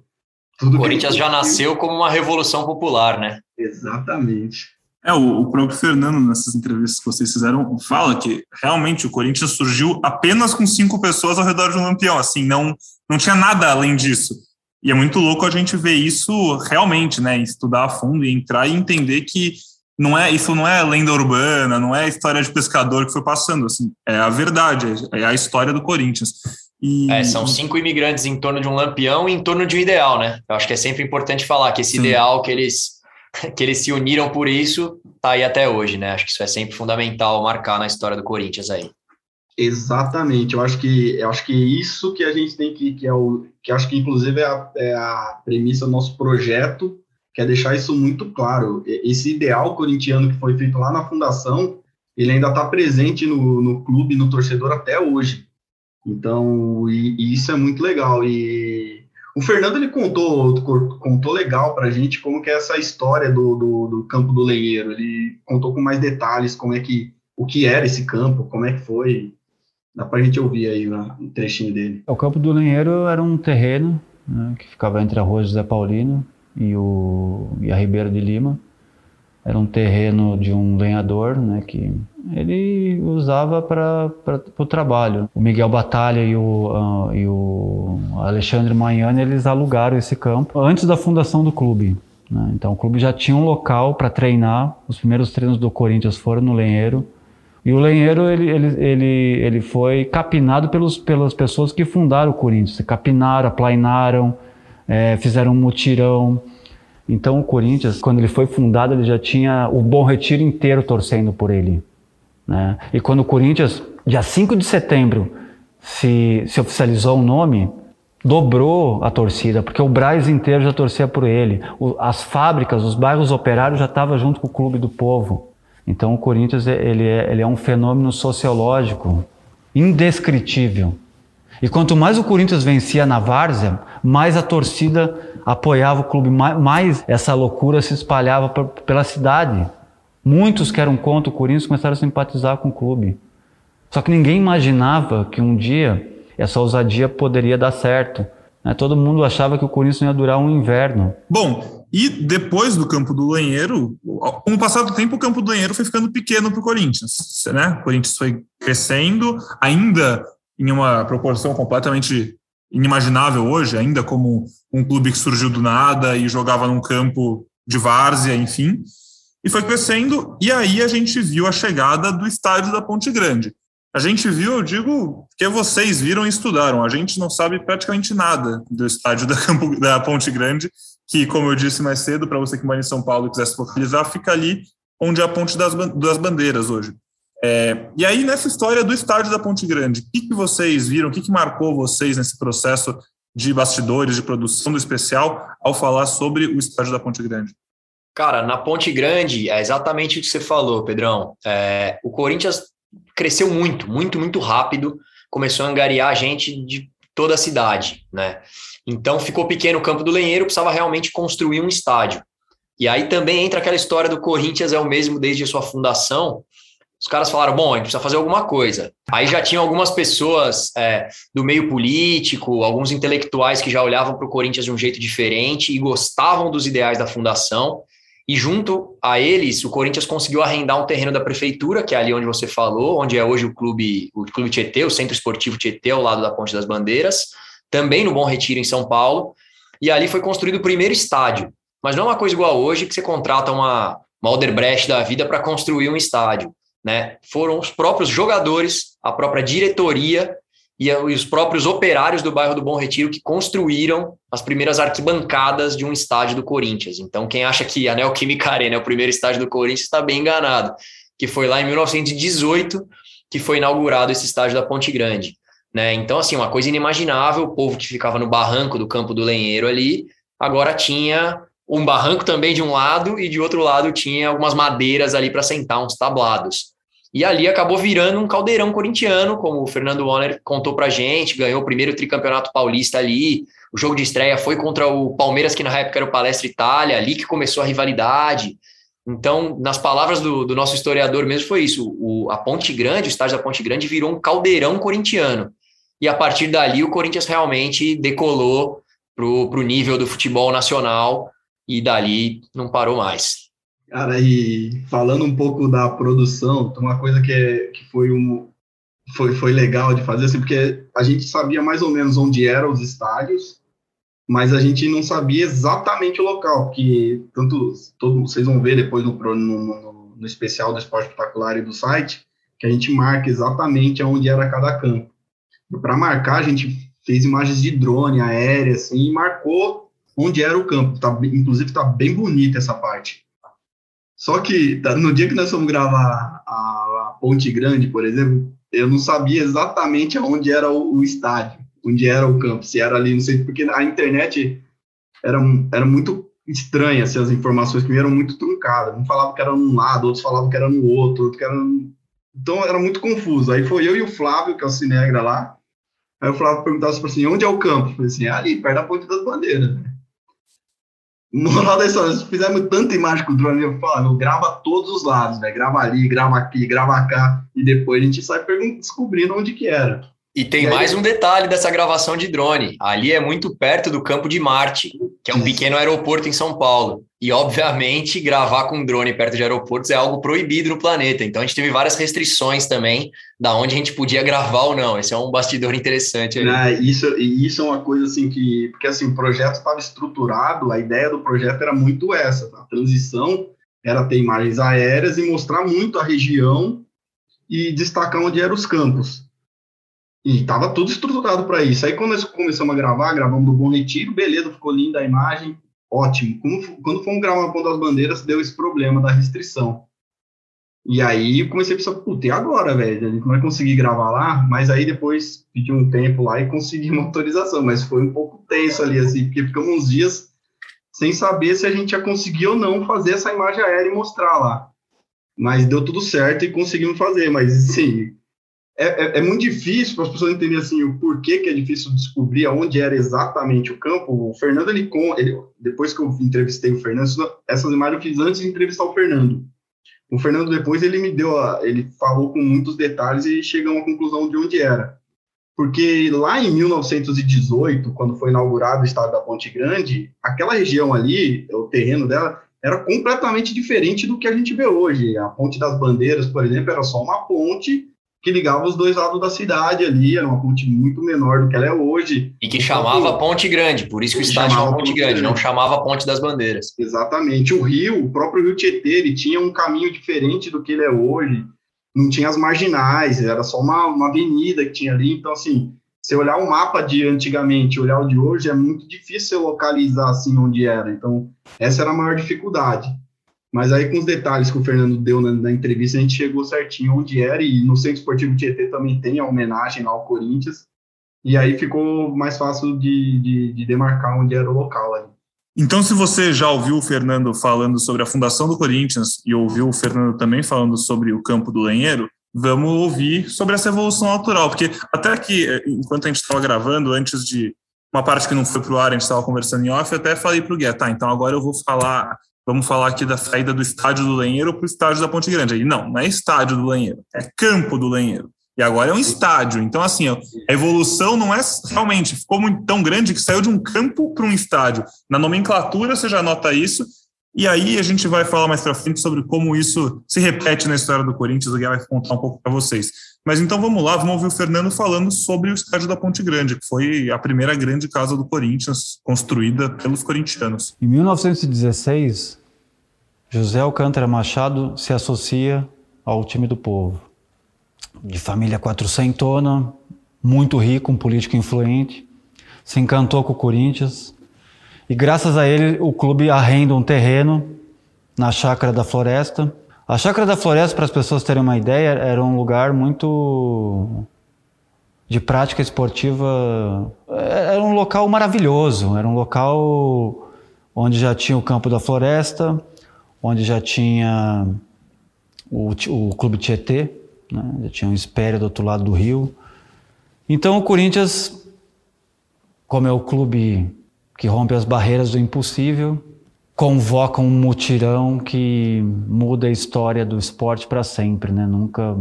Tudo o Corinthians já nasceu como uma revolução popular, né? Exatamente. É, o, o, próprio Fernando, nessas entrevistas que vocês fizeram, fala que realmente o Corinthians surgiu apenas com cinco pessoas ao redor de um lampião, assim, não, não tinha nada além disso. E é muito louco a gente ver isso realmente, né? Estudar a fundo e entrar e entender que não é isso não é lenda urbana, não é a história de pescador que foi passando, assim, é a verdade, é a história do Corinthians. E... É, são cinco imigrantes em torno de um lampião e em torno de um ideal, né? Eu acho que é sempre importante falar que esse Sim. ideal que eles *laughs* que eles se uniram por isso tá aí até hoje, né? Acho que isso é sempre fundamental marcar na história do Corinthians aí. Exatamente, eu acho que eu acho que isso que a gente tem que que é o que acho que inclusive é a, é a premissa do nosso projeto, que é deixar isso muito claro. Esse ideal corintiano que foi feito lá na fundação, ele ainda está presente no, no clube, no torcedor até hoje. Então, e, e isso é muito legal. E O Fernando ele contou, contou legal para a gente como que é essa história do, do, do, campo do Lenheiro. Ele contou com mais detalhes como é que o que era esse campo, como é que foi. Dá para a gente ouvir aí um trechinho dele. O campo do Lenheiro era um terreno né, que ficava entre a Rua José Paulino e, o, e a Ribeira de Lima. Era um terreno de um lenhador, né, que ele usava para o trabalho. O Miguel Batalha e o, uh, e o Alexandre Manhane, eles alugaram esse campo antes da fundação do clube. Né? Então o clube já tinha um local para treinar. Os primeiros treinos do Corinthians foram no Lenheiro. E o Lenheiro ele, ele, ele, ele foi capinado pelos, pelas pessoas que fundaram o Corinthians. Capinaram, aplainaram, é, fizeram um mutirão. Então o Corinthians, quando ele foi fundado, ele já tinha o Bom Retiro inteiro torcendo por ele. Né? E quando o Corinthians, dia 5 de setembro, se, se oficializou o nome, dobrou a torcida, porque o Braz inteiro já torcia por ele. O, as fábricas, os bairros operários já estavam junto com o Clube do Povo. Então o Corinthians ele é, ele é um fenômeno sociológico indescritível. E quanto mais o Corinthians vencia na várzea, mais a torcida apoiava o clube, mais essa loucura se espalhava pela cidade. Muitos que eram contra o Corinthians começaram a simpatizar com o clube. Só que ninguém imaginava que um dia essa ousadia poderia dar certo. Né? Todo mundo achava que o Corinthians ia durar um inverno. Bom, e depois do campo do Lanheiro, com o passar do tempo, o campo do Lanheiro foi ficando pequeno para o Corinthians. Né? O Corinthians foi crescendo, ainda em uma proporção completamente inimaginável hoje, ainda como um clube que surgiu do nada e jogava num campo de várzea, enfim, e foi crescendo, e aí a gente viu a chegada do estádio da Ponte Grande. A gente viu, eu digo, que vocês viram e estudaram, a gente não sabe praticamente nada do estádio da, Campo, da Ponte Grande, que, como eu disse mais cedo, para você que mora em São Paulo e quiser se focalizar, fica ali onde é a Ponte das, das Bandeiras hoje. É, e aí, nessa história do estádio da Ponte Grande, o que, que vocês viram, o que, que marcou vocês nesse processo de bastidores, de produção do especial, ao falar sobre o estádio da Ponte Grande? Cara, na Ponte Grande, é exatamente o que você falou, Pedrão. É, o Corinthians cresceu muito, muito, muito rápido, começou a angariar gente de toda a cidade, né? Então ficou pequeno o campo do Lenheiro, precisava realmente construir um estádio. E aí também entra aquela história do Corinthians é o mesmo desde a sua fundação, os caras falaram: bom, a gente precisa fazer alguma coisa. Aí já tinham algumas pessoas é, do meio político, alguns intelectuais que já olhavam para o Corinthians de um jeito diferente e gostavam dos ideais da fundação. E junto a eles, o Corinthians conseguiu arrendar um terreno da prefeitura, que é ali onde você falou, onde é hoje o clube, o clube Tietê, o Centro Esportivo Tietê, ao lado da Ponte das Bandeiras, também no Bom Retiro, em São Paulo. E ali foi construído o primeiro estádio. Mas não é uma coisa igual hoje, que você contrata uma, uma da vida para construir um estádio né, foram os próprios jogadores, a própria diretoria e os próprios operários do bairro do Bom Retiro que construíram as primeiras arquibancadas de um estádio do Corinthians. Então, quem acha que a Neoquímica Arena é o primeiro estádio do Corinthians está bem enganado, que foi lá em 1918 que foi inaugurado esse estádio da Ponte Grande. Né? Então, assim, uma coisa inimaginável, o povo que ficava no barranco do Campo do Lenheiro ali, agora tinha um barranco também de um lado e de outro lado tinha algumas madeiras ali para sentar, uns tablados. E ali acabou virando um caldeirão corintiano, como o Fernando Warner contou pra gente, ganhou o primeiro tricampeonato paulista ali. O jogo de estreia foi contra o Palmeiras, que na época era o Palestra Itália, ali que começou a rivalidade. Então, nas palavras do, do nosso historiador mesmo, foi isso. O, a Ponte Grande, o estádio da Ponte Grande, virou um caldeirão corintiano. E a partir dali, o Corinthians realmente decolou para o nível do futebol nacional e dali não parou mais. Cara, e falando um pouco da produção, uma coisa que, é, que foi, um, foi, foi legal de fazer, assim, porque a gente sabia mais ou menos onde eram os estádios, mas a gente não sabia exatamente o local, porque tanto todo, vocês vão ver depois no, no, no, no especial do Esporte Espetacular e do site, que a gente marca exatamente onde era cada campo. Para marcar, a gente fez imagens de drone aérea, assim, e marcou onde era o campo. Tá, inclusive, está bem bonita essa parte. Só que tá, no dia que nós fomos gravar a, a, Ponte Grande, por exemplo, eu não sabia exatamente onde era o, o, estádio, onde era o campo, se era ali, não sei, porque a internet era, era muito estranha, assim, as informações que eram muito truncadas. Um falava que era num lado, outros falavam que era no outro, outro que era. No... Então era muito confuso. Aí foi eu e o Flávio, que é o Cinegra lá, Aí o Flávio perguntava assim, onde é o campo? Eu falei assim, ali, perto da Ponte das Bandeiras. Moral *laughs* da história, nós fizemos tanta imagem com o drone, eu falo, grava todos os lados, né? grava ali, grava aqui, grava cá, e depois a gente sai descobrindo onde que era. E tem e mais aí... um detalhe dessa gravação de drone. Ali é muito perto do campo de Marte, que é um pequeno aeroporto em São Paulo. E, obviamente, gravar com drone perto de aeroportos é algo proibido no planeta. Então, a gente teve várias restrições também da onde a gente podia gravar ou não. Esse é um bastidor interessante. Aí. É, isso, isso é uma coisa assim que... Porque, assim, o projeto estava estruturado, a ideia do projeto era muito essa. Tá? A transição era ter imagens aéreas e mostrar muito a região e destacar onde eram os campos. E tava tudo estruturado para isso. Aí quando nós começamos a gravar, gravamos do Bom Retiro, beleza, ficou linda a imagem, ótimo. Quando, fomos gravar a Ponta das Bandeiras, deu esse problema da restrição. E aí comecei a pensar, puta, e agora, velho? A gente não vai conseguir gravar lá, mas aí depois pedi um tempo lá e consegui uma autorização, mas foi um pouco tenso ali, assim, porque ficamos uns dias sem saber se a gente ia conseguir ou não fazer essa imagem aérea e mostrar lá. Mas deu tudo certo e conseguimos fazer, mas assim, é, é, é, muito difícil para as pessoas entenderem assim, o porquê que é difícil descobrir aonde era exatamente o campo. O Fernando, ele, ele depois que eu entrevistei o Fernando, essas imagens eu fiz antes de entrevistar o Fernando. O Fernando depois ele me deu, a, ele falou com muitos detalhes e chegou a uma conclusão de onde era. Porque lá em 1918, quando foi inaugurado o estado da Ponte Grande, aquela região ali, o terreno dela, era completamente diferente do que a gente vê hoje. A Ponte das Bandeiras, por exemplo, era só uma ponte que ligava os dois lados da cidade ali, era uma ponte muito menor do que ela é hoje. E que chamava Ponte Grande, por isso que o estádio chamava Ponte, Grande, Grande, não chamava Ponte das Bandeiras. Exatamente. O rio, o próprio Rio Tietê, ele tinha um caminho diferente do que ele é hoje, não tinha as marginais, era só uma, uma avenida que tinha ali, então assim, se olhar o mapa de antigamente olhar o de hoje, é muito difícil localizar assim onde era, então essa era a maior dificuldade. Mas aí, com os detalhes que o Fernando deu na, na, entrevista, a gente chegou certinho onde era, e no Centro Esportivo Tietê também tem a homenagem ao Corinthians, e aí ficou mais fácil de, de, de demarcar onde era o local ali. Então, se você já ouviu o Fernando falando sobre a fundação do Corinthians e ouviu o Fernando também falando sobre o campo do Lenheiro, vamos ouvir sobre essa evolução natural, porque até que, enquanto a gente estava gravando, antes de uma parte que não foi para o ar, a gente estava conversando em off, eu até falei para o Guia, tá, então agora eu vou falar Vamos falar aqui da saída do estádio do Lenheiro para o estádio da Ponte Grande. Aí, não, não é estádio do Lenheiro, é campo do Lenheiro. E agora é um estádio. Então, assim, a evolução não é realmente ficou muito tão grande que saiu de um campo para um estádio. Na nomenclatura você já nota isso. E aí a gente vai falar mais para frente sobre como isso se repete na história do Corinthians. O Guilherme vai contar um pouco para vocês. Mas então vamos lá, vamos ouvir o Fernando falando sobre o estádio da Ponte Grande, que foi a primeira grande casa do Corinthians construída pelos corintianos. Em 1916, José Alcântara Machado se associa ao time do povo. De família quatrocentona, muito rico, um político influente, se encantou com o Corinthians e graças a ele o clube arrenda um terreno na chácara da Floresta a Chácara da Floresta, para as pessoas terem uma ideia, era um lugar muito de prática esportiva. Era um local maravilhoso, era um local onde já tinha o Campo da Floresta, onde já tinha o, o Clube Tietê, né? já tinha um Espéria do outro lado do rio. Então o Corinthians, como é o clube que rompe as barreiras do impossível, convoca um mutirão que muda a história do esporte para sempre, né? Nunca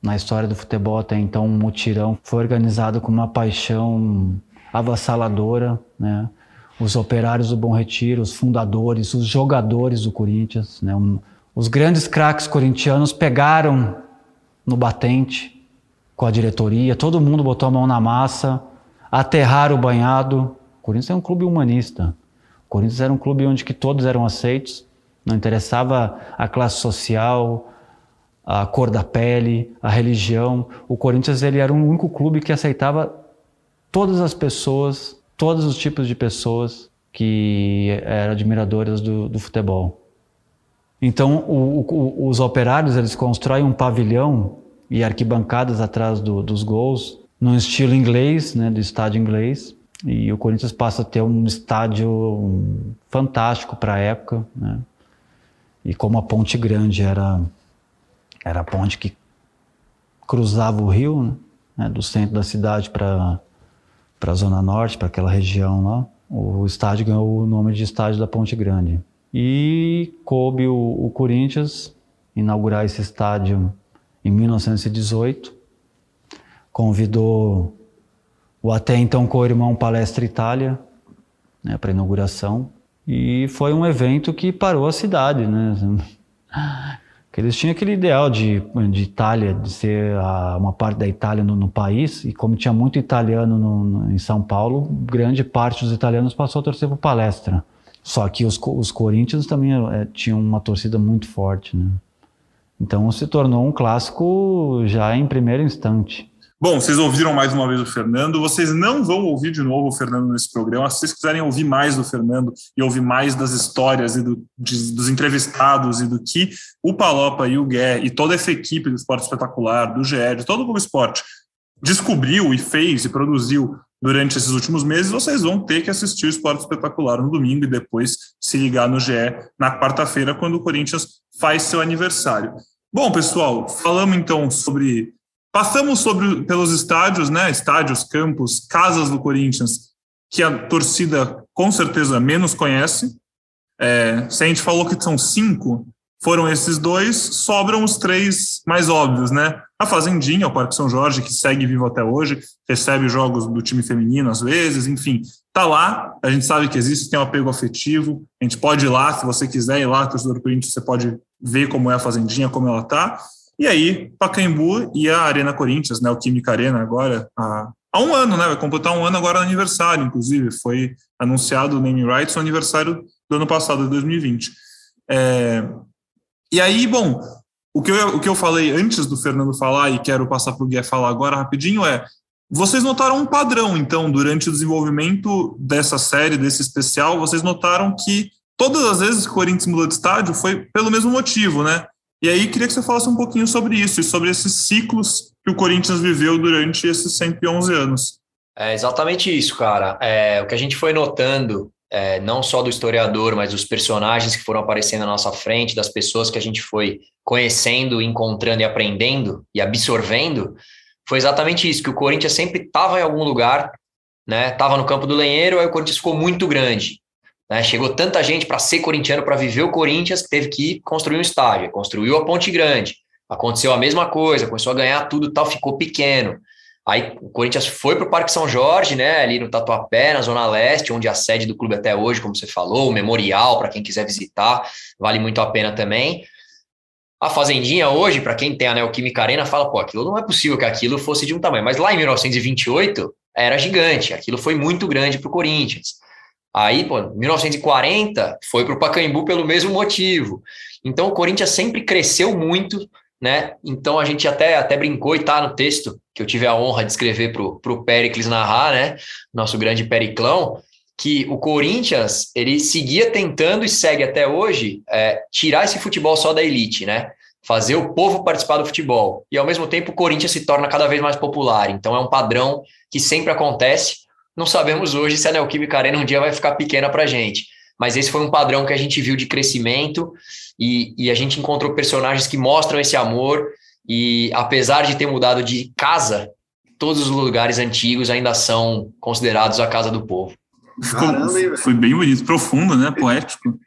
na história do futebol até então um mutirão foi organizado com uma paixão avassaladora, né? Os operários do Bom Retiro, os fundadores, os jogadores do Corinthians, né? Um, os grandes craques corintianos pegaram no batente com a diretoria, todo mundo botou a mão na massa, aterraram o banhado. O Corinthians é um clube humanista. Corinthians era um clube onde que todos eram aceitos, não interessava a classe social, a cor da pele, a religião. O Corinthians ele era o único clube que aceitava todas as pessoas, todos os tipos de pessoas que eram admiradoras do, do futebol. Então, o, o, os operários eles constroem um pavilhão e arquibancadas atrás do, dos gols, no estilo inglês, né, do estádio inglês. E o Corinthians passa a ter um estádio fantástico para a época, né? E como a Ponte Grande era era a ponte que cruzava o rio, né? do centro da cidade para a Zona Norte, para aquela região lá. O estádio ganhou o nome de Estádio da Ponte Grande. E coube o, o Corinthians inaugurar esse estádio em 1918. Convidou o até então co-irmão Palestra Itália né, para inauguração. E foi um evento que parou a cidade, né? *laughs* Que eles tinham aquele ideal de, de Itália, de ser a, uma parte da Itália no, no, país, e como tinha muito italiano no, no, em São Paulo, grande parte dos italianos passou a torcer por palestra. Só que os, os Corinthians também é, tinham uma torcida muito forte, né? Então se tornou um clássico já em primeiro instante. Bom, vocês ouviram mais uma vez o Fernando, vocês não vão ouvir de novo o Fernando nesse programa. Se vocês quiserem ouvir mais do Fernando e ouvir mais das histórias e do, de, dos entrevistados e do que o Palopa e o Gué e toda essa equipe do Esporte Espetacular, do GE, de todo o Globo Esporte, descobriu e fez e produziu durante esses últimos meses, vocês vão ter que assistir o Esporte Espetacular no domingo e depois se ligar no GE na quarta-feira, quando o Corinthians faz seu aniversário. Bom, pessoal, falamos então sobre Passamos sobre, pelos estádios, né? Estádios, campos, casas do Corinthians, que a torcida com certeza menos conhece. É, se a gente falou que são cinco, foram esses dois, sobram os três mais óbvios, né? A Fazendinha, o Parque São Jorge, que segue vivo até hoje, recebe jogos do time feminino às vezes, enfim, tá lá, a gente sabe que existe, tem um apego afetivo, a gente pode ir lá, se você quiser ir lá, torcedor do Corinthians, você pode ver como é a Fazendinha, como ela tá, e aí, Pacaembu e a Arena Corinthians, né, o Química Arena agora, há, há um ano, né, vai completar um ano agora no aniversário, inclusive, foi anunciado o name rights no aniversário do ano passado, de 2020. É, e aí, bom, o que, eu, o que eu falei antes do Fernando falar e quero passar para o Guia falar agora rapidinho é, vocês notaram um padrão, então, durante o desenvolvimento dessa série, desse especial, vocês notaram que todas as vezes que o Corinthians mudou de estádio foi pelo mesmo motivo, né? E aí queria que você falasse um pouquinho sobre isso e sobre esses ciclos que o Corinthians viveu durante esses 111 anos. É exatamente isso, cara. É, o que a gente foi notando, é, não só do historiador, mas dos personagens que foram aparecendo na nossa frente, das pessoas que a gente foi conhecendo, encontrando e aprendendo e absorvendo, foi exatamente isso, que o Corinthians sempre estava em algum lugar, né? Estava no campo do lenheiro, aí o Corinthians ficou muito grande. Né? Chegou tanta gente para ser corintiano, para viver o Corinthians, que teve que construir um estádio. Construiu a Ponte Grande. Aconteceu a mesma coisa, começou a ganhar tudo tal, ficou pequeno. Aí o Corinthians foi para o Parque São Jorge, né, ali no Tatuapé, na Zona Leste, onde é a sede do clube até hoje, como você falou, o memorial para quem quiser visitar, vale muito a pena também. A Fazendinha hoje, para quem tem a Neoquímica Arena, fala, pô, aquilo não é possível que aquilo fosse de um tamanho. Mas lá em 1928 era gigante, aquilo foi muito grande para o Corinthians. Aí, pô, 1940 foi para o Pacaembu pelo mesmo motivo. Então, o Corinthians sempre cresceu muito, né? Então, a gente até, até brincou e tá no texto que eu tive a honra de escrever para o Pericles narrar, né? Nosso grande Periclão, que o Corinthians ele seguia tentando e segue até hoje é, tirar esse futebol só da elite, né? Fazer o povo participar do futebol. E ao mesmo tempo o Corinthians se torna cada vez mais popular. Então é um padrão que sempre acontece não sabemos hoje se a Neoquímica Arena um dia vai ficar pequena para a gente. Mas esse foi um padrão que a gente viu de crescimento e, e a gente encontrou personagens que mostram esse amor. E apesar de ter mudado de casa, todos os lugares antigos ainda são considerados a casa do povo. Caramba, foi bem bonito, profundo, né? Poético.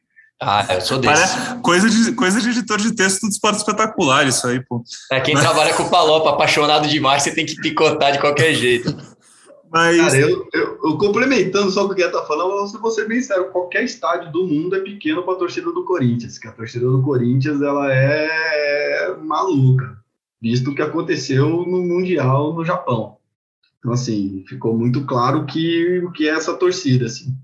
Ah, eu sou desse. coisa, de, coisa de editor de texto do esporte espetacular, isso aí, pô. É, quem Mas... trabalha com Palopa, apaixonado demais, você tem que picotar de qualquer jeito. *laughs* Mas... Cara, eu, eu, eu, complementando só o que o Guia tá falando, eu vou ser bem sério, qualquer estádio do mundo é pequeno para a torcida do Corinthians, que a torcida do Corinthians ela é maluca, visto o que aconteceu no Mundial no Japão. Então, assim, ficou muito claro que o que é essa torcida, assim.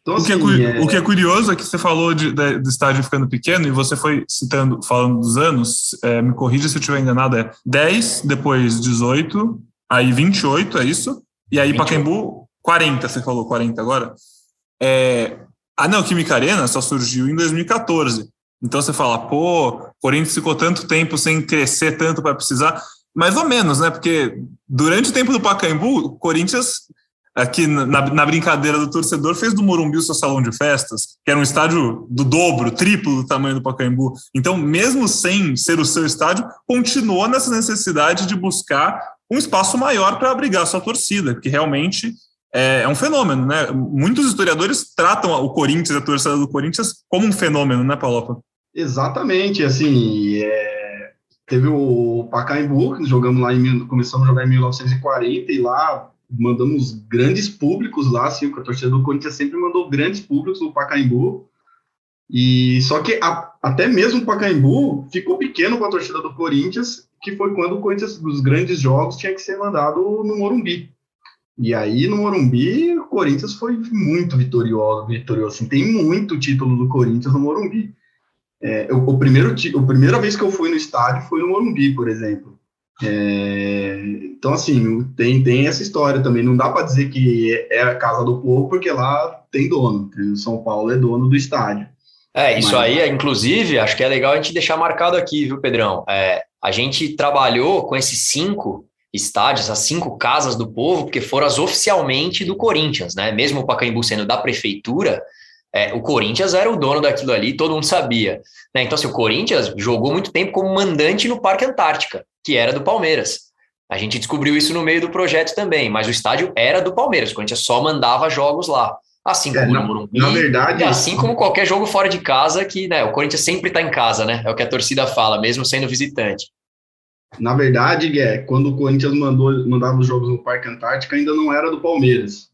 Então, o, que é, assim, é... o que é curioso é que você falou de, de, do estádio ficando pequeno e você foi citando, falando dos anos, é, me corrija se eu estiver enganado, é 10, depois 18, Aí 28, é isso? E aí 28. Pacaembu, 40, você falou 40 agora? É, a Neoquímica Arena só surgiu em 2014. Então você fala, pô, Corinthians ficou tanto tempo sem crescer tanto para precisar. Mais ou menos, né? Porque durante o tempo do Pacaembu, o Corinthians, aqui na, na brincadeira do torcedor, fez do Morumbi o seu salão de festas, que era um estádio do dobro, triplo do tamanho do Pacaembu. Então, mesmo sem ser o seu estádio, continuou nessa necessidade de buscar um espaço maior para abrigar sua torcida, que realmente é, é, um fenômeno, né? Muitos historiadores tratam o Corinthians, a torcida do Corinthians, como um fenômeno, né, Palopa? Exatamente, assim, é, teve o Pacaembu, jogamos lá em, começamos a jogar em 1940 e lá mandamos grandes públicos lá, assim, a torcida do Corinthians sempre mandou grandes públicos no Pacaembu, e só que a, até mesmo o Pacaembu ficou pequeno com a torcida do Corinthians, que foi quando o Corinthians, dos grandes jogos, tinha que ser mandado no Morumbi. E aí, no Morumbi, o Corinthians foi muito vitorioso, vitorioso. Assim, tem muito título do Corinthians no Morumbi. É, o, o, primeiro, a primeira vez que eu fui no estádio foi no Morumbi, por exemplo. É, então, assim, tem, tem essa história também. Não dá para dizer que é a casa do povo, porque lá tem dono. O São Paulo é dono do estádio. É, isso Mas... aí, inclusive, acho que é legal a gente deixar marcado aqui, viu, Pedrão? É, a gente trabalhou com esses cinco estádios, as cinco casas do povo, porque foram as oficialmente do Corinthians, né? Mesmo o Pacaembu sendo da prefeitura, é, o Corinthians era o dono daquilo ali, todo mundo sabia. Né? Então, assim, o Corinthians jogou muito tempo como mandante no Parque Antártica, que era do Palmeiras. A gente descobriu isso no meio do projeto também, mas o estádio era do Palmeiras, o Corinthians só mandava jogos lá. Assim como é, no Morumbi, na verdade, assim como qualquer jogo fora de casa, que né, o Corinthians sempre está em casa, né? É o que a torcida fala, mesmo sendo visitante. Na verdade, Gué, quando o Corinthians mandou, mandava os jogos no Parque Antártica, ainda não era do Palmeiras.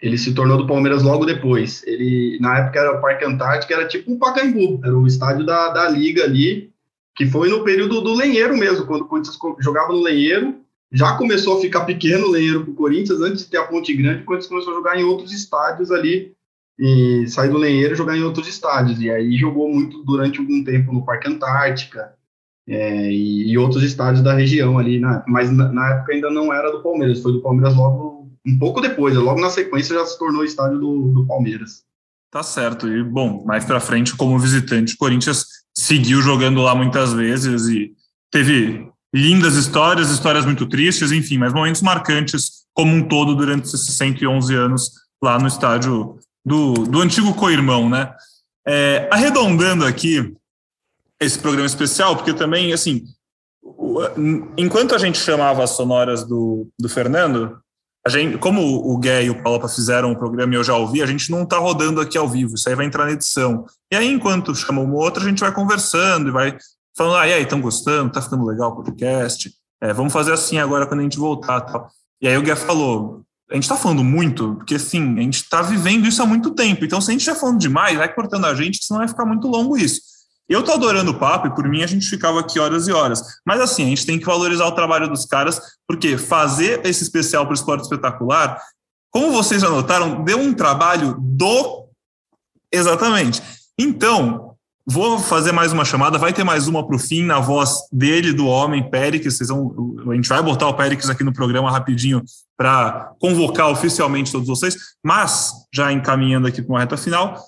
Ele se tornou do Palmeiras logo depois. Ele, na época, era o Parque Antártica, era tipo um Pacaembu, era o estádio da, da Liga ali, que foi no período do Lenheiro mesmo, quando o Corinthians jogava no Lenheiro, já começou a ficar pequeno o Lenheiro para o Corinthians, antes de ter a Ponte Grande, o Corinthians começou a jogar em outros estádios ali, e sair do Lenheiro e jogar em outros estádios, e aí jogou muito durante algum tempo no Parque Antártica, é, e, e, outros estádios da região ali, na, mas na, na, época ainda não era do Palmeiras, foi do Palmeiras logo um pouco depois, logo na sequência já se tornou estádio do, do Palmeiras. Tá certo, e bom, mais para frente, como visitante, o Corinthians seguiu jogando lá muitas vezes e teve lindas histórias, histórias muito tristes, enfim, mas momentos marcantes como um todo durante esses 111 anos lá no estádio do, do antigo co-irmão, né? É, arredondando aqui, esse programa especial, porque também, assim, enquanto a gente chamava as sonoras do, do Fernando, a gente, como o Gay e o Palopa fizeram o programa e eu já ouvi, a gente não está rodando aqui ao vivo, isso aí vai entrar na edição. E aí, enquanto chama uma outra, a gente vai conversando e vai falando, ah, e aí, estão gostando? Tá ficando legal o podcast? É, vamos fazer assim agora quando a gente voltar. Tal. E aí o Gay falou, a gente está falando muito, porque assim, a gente está vivendo isso há muito tempo, então se a gente já falando demais, vai cortando a gente, senão vai ficar muito longo isso. Eu tô adorando o papo e por mim a gente ficava aqui horas e horas. Mas assim, a gente tem que valorizar o trabalho dos caras, porque fazer esse especial para o esporte espetacular, como vocês já notaram, deu um trabalho do. Exatamente. Então, vou fazer mais uma chamada, vai ter mais uma para o fim, na voz dele, do homem, Péricles. Vocês vão, a gente vai botar o Péricles aqui no programa rapidinho para convocar oficialmente todos vocês, mas já encaminhando aqui para uma reta final,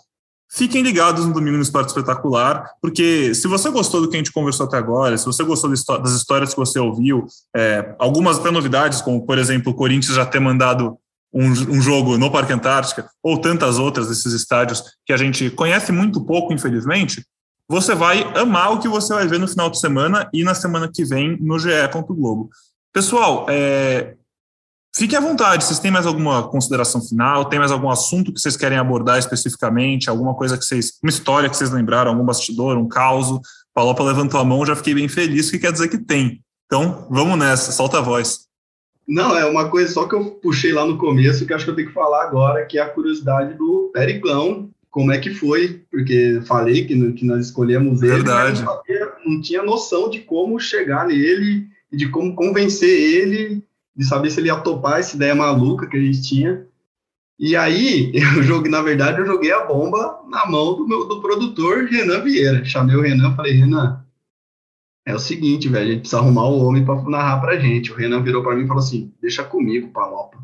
Fiquem ligados no Domingo no Esporte Espetacular, porque se você gostou do que a gente conversou até agora, se você gostou das histórias que você ouviu, é, algumas até novidades, como, por exemplo, o Corinthians já ter mandado um, um, jogo no Parque Antártica, ou tantas outras desses estádios que a gente conhece muito pouco, infelizmente, você vai amar o que você vai ver no final de semana e na semana que vem no GE. Globo. Pessoal, é, Fiquem à vontade, vocês têm mais alguma consideração final? Tem mais algum assunto que vocês querem abordar especificamente? Alguma coisa que vocês. Uma história que vocês lembraram, algum bastidor, um caos? Palopa levantou a mão, já fiquei bem feliz, que quer dizer que tem. Então, vamos nessa, solta a voz. Não, é uma coisa só que eu puxei lá no começo, que acho que eu tenho que falar agora, que é a curiosidade do Periclão, como é que foi, porque falei que, que nós escolhemos ele, Verdade. Não, sabia, não tinha noção de como chegar nele, de como convencer ele de saber se ele ia topar essa ideia maluca que a gente tinha. E aí, *laughs* eu joguei, na verdade, eu joguei a bomba na mão do meu do produtor Renan Vieira. Chamei o Renan, falei, Renan, é o seguinte, velho, a gente precisa arrumar o homem para narrar pra gente. O Renan virou para mim e falou assim: "Deixa comigo, Palopa".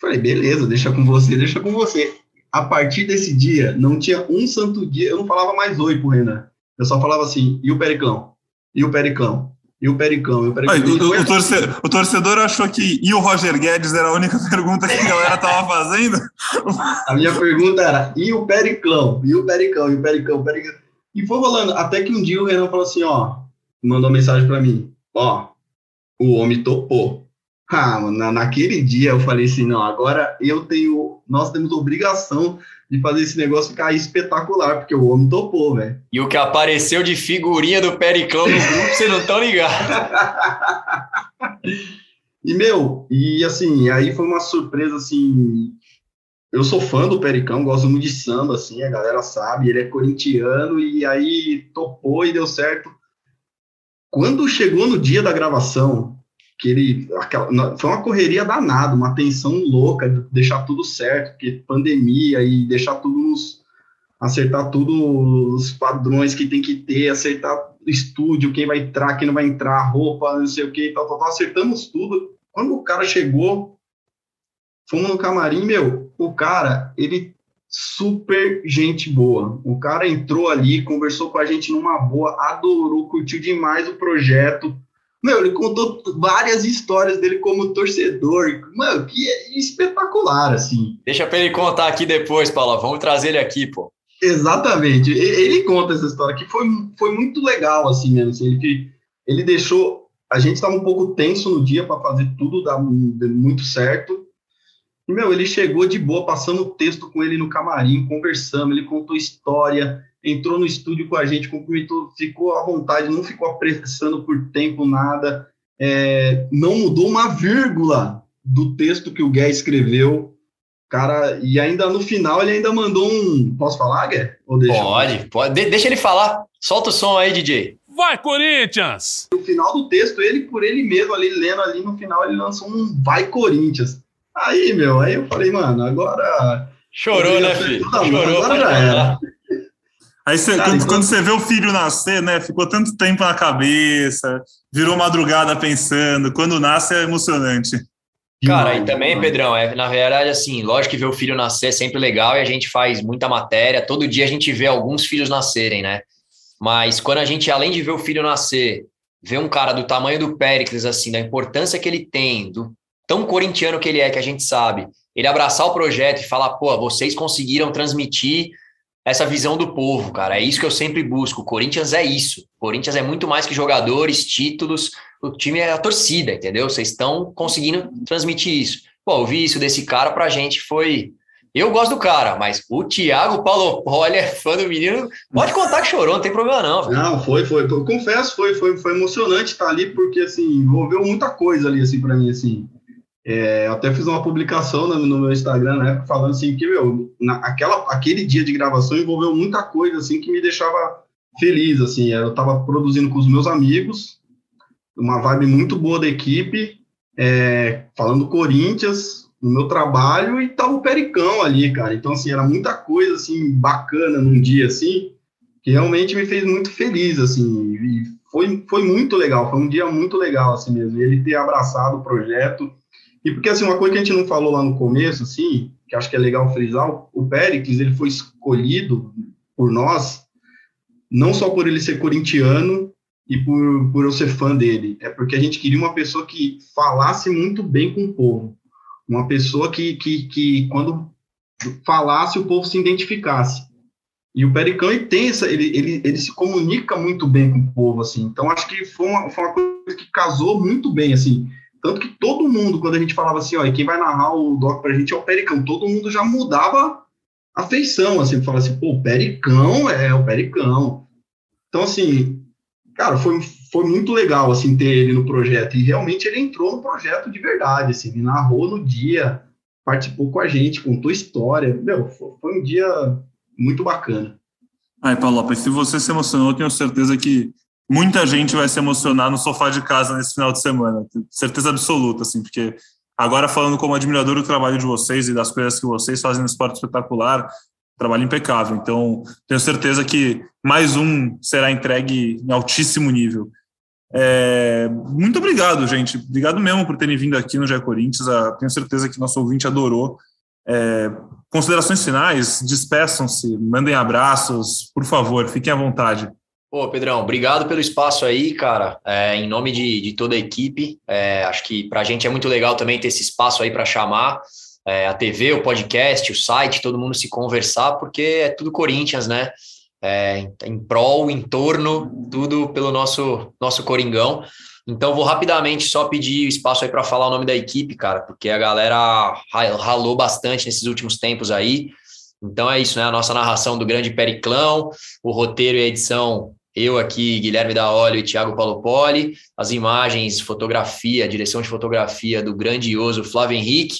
Falei: "Beleza, deixa com você, deixa com você". A partir desse dia, não tinha um santo dia, eu não falava mais oi pro Renan. Eu só falava assim: "E o Periclão? E o Periclão?" e o Pericão. E o, Pericão. o, o, torcedor, o, torcedor, achou que e o Roger Guedes era a única *laughs* pergunta que a galera estava fazendo? A minha pergunta era: e o Pericão? E o Pericão? E o Pericão? O Pericão? E foi rolando. Até que um dia o Renan falou assim: ó, mandou uma mensagem para mim: ó, o homem topou. Ah, mano, naquele dia eu falei assim, não, agora eu tenho, nós temos obrigação de fazer esse negócio ficar espetacular, porque o homem topou, velho. E o que apareceu de figurinha do Periclão no grupo, vocês não estão ligados. *laughs* e, meu, e assim, aí foi uma surpresa, assim, eu sou fã do Pericão, gosto muito de samba, assim, a galera sabe, ele é corintiano, e aí topou e deu certo. Quando chegou no dia da gravação, que ele aquela, foi uma correria danada, uma tensão louca de deixar tudo certo, porque pandemia e deixar tudo nos, acertar tudo os padrões que tem que ter, acertar estúdio, quem vai entrar, quem não vai entrar, roupa, não sei o que, tal, tal, tal, acertamos tudo. Quando o cara chegou, fomos no camarim, meu, o cara, ele super gente boa. O cara entrou ali, conversou com a gente numa boa, adorou, curtiu demais o projeto meu, ele contou várias histórias dele como torcedor. Mano, que é espetacular, assim. Deixa pra ele contar aqui depois, Paulo. Vamos trazer ele aqui, pô. Exatamente. Ele conta essa história que foi, foi muito legal, assim mesmo. Assim, ele, ele deixou. A gente estava um pouco tenso no dia para fazer tudo dar muito certo. Meu, ele chegou de boa, passando o texto com ele no camarim, conversando, ele contou história, entrou no estúdio com a gente, cumprimentou, ficou à vontade, não ficou apressando por tempo, nada, é, não mudou uma vírgula do texto que o Gué escreveu, cara, e ainda no final ele ainda mandou um, posso falar, Gué? Pode, pode, De deixa ele falar, solta o som aí, DJ. Vai, Corinthians! No final do texto, ele, por ele mesmo, ali, lendo ali, no final, ele lançou um Vai, Corinthians. Aí, meu, aí eu falei, mano, agora... Chorou, né, filho? Chorou, agora já era. Aí você, Cara, quando, então... quando, você vê o filho nascer, né? Ficou tanto tempo na cabeça, virou madrugada pensando. Quando nasce é emocionante. Cara, e também, Pedrão, é, na verdade, assim, lógico que ver o filho nascer é sempre legal e a gente faz muita matéria. Todo dia a gente vê alguns filhos nascerem, né? Mas quando a gente, além de ver o filho nascer, vê um cara do tamanho do Péricles, assim, da importância que ele tem, do tão corintiano que ele é, que a gente sabe, ele abraçar o projeto e falar, pô, vocês conseguiram transmitir essa visão do povo, cara. É isso que eu sempre busco. O Corinthians é isso. O Corinthians é muito mais que jogadores, títulos. O time é a torcida, entendeu? Vocês estão conseguindo transmitir isso. Pô, ouvir isso desse cara pra gente foi. Eu gosto do cara, mas o Thiago Paulo Poli é fã do menino. Pode contar que chorou, não tem problema não. Não, foi, foi. Eu confesso, foi, foi, foi emocionante estar ali, porque assim, envolveu muita coisa ali, assim, para mim, assim. É, eu até fiz uma publicação no, no meu Instagram, né, falando assim que, meu, na, aquela, aquele dia de gravação envolveu muita coisa, assim, que me deixava feliz, assim, eu estava produzindo com os meus amigos, uma vibe muito boa da equipe, é, falando Corinthians, no meu trabalho, e tava o Pericão ali, cara, então, assim, era muita coisa, assim, bacana num dia, assim, que realmente me fez muito feliz, assim, e foi, foi muito legal, foi um dia muito legal, assim mesmo, ele ter abraçado o projeto, e porque, assim, uma coisa que a gente não falou lá no começo, assim, que acho que é legal frisar, o Péricles, ele foi escolhido por nós, não só por ele ser corintiano e por, por eu ser fã dele, é porque a gente queria uma pessoa que falasse muito bem com o povo, uma pessoa que, que, que quando falasse, o povo se identificasse. E o Pericão, ele tem essa, ele, ele, ele se comunica muito bem com o povo, assim, então acho que foi uma, foi uma coisa que casou muito bem, assim, tanto que todo mundo, quando a gente falava assim, ó, quem vai narrar o doc pra gente é o Pericão, todo mundo já mudava a feição, assim, falava assim, pô, o Pericão é o Pericão. Então, assim, cara, foi, foi muito legal, assim, ter ele no projeto, e realmente ele entrou no projeto de verdade, assim, ele narrou no dia, participou com a gente, contou história, meu, foi, um dia muito bacana. Ai, Paulo, se você se emocionou, tenho certeza que muita gente vai se emocionar no sofá de casa nesse final de semana, certeza absoluta, assim, porque agora falando como admirador do trabalho de vocês e das coisas que vocês fazem no esporte espetacular, trabalho impecável. Então, tenho certeza que mais um será entregue em altíssimo nível. É, muito obrigado, gente. Obrigado mesmo por terem vindo aqui no Jé Corinthians. Ah, tenho certeza que nosso ouvinte adorou. É, considerações finais, despeçam-se, mandem abraços, por favor, fiquem à vontade. Pô, Pedrão, obrigado pelo espaço aí, cara. É, em nome de, de toda a equipe, é, acho que para a gente é muito legal também ter esse espaço aí para chamar é, a TV, o podcast, o site, todo mundo se conversar, porque é tudo Corinthians, né? É, em prol, em torno, tudo pelo nosso, nosso Coringão. Então vou rapidamente só pedir espaço aí para falar o nome da equipe, cara, porque a galera ralou bastante nesses últimos tempos aí. Então é isso, né? A nossa narração do grande Periclão, o roteiro e a edição, eu aqui, Guilherme da Olho e Thiago Paulo Poli, as imagens, fotografia, direção de fotografia do grandioso Flávio Henrique,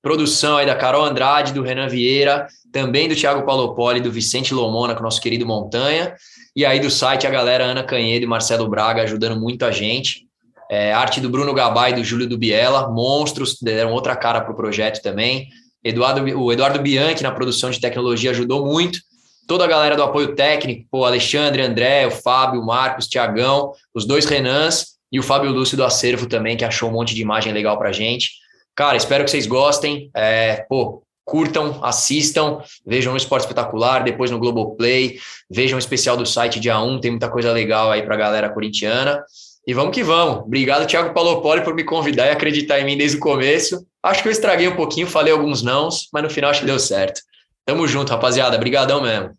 produção aí da Carol Andrade, do Renan Vieira, também do Thiago Paulo Poli, do Vicente Lomona, com nosso querido Montanha, e aí do site a galera Ana Canhedo e Marcelo Braga ajudando muito a gente. É, arte do Bruno Gabay e do Júlio do Biela, monstros, deram outra cara para o projeto também. Eduardo, o Eduardo Bianchi na produção de tecnologia ajudou muito. Toda a galera do apoio técnico, pô, Alexandre, André, o Fábio, o Marcos, Tiagão, os dois Renans e o Fábio Lúcio do Acervo também, que achou um monte de imagem legal pra gente. Cara, espero que vocês gostem. É, pô, curtam, assistam, vejam no Esporte Espetacular, depois no Globoplay, vejam o especial do site dia 1, tem muita coisa legal aí pra galera corintiana. E vamos que vamos. Obrigado, Thiago Palopoli, por me convidar e acreditar em mim desde o começo. Acho que eu estraguei um pouquinho, falei alguns nãos, mas no final acho que deu certo. Tamo junto, rapaziada. Brigadão mesmo.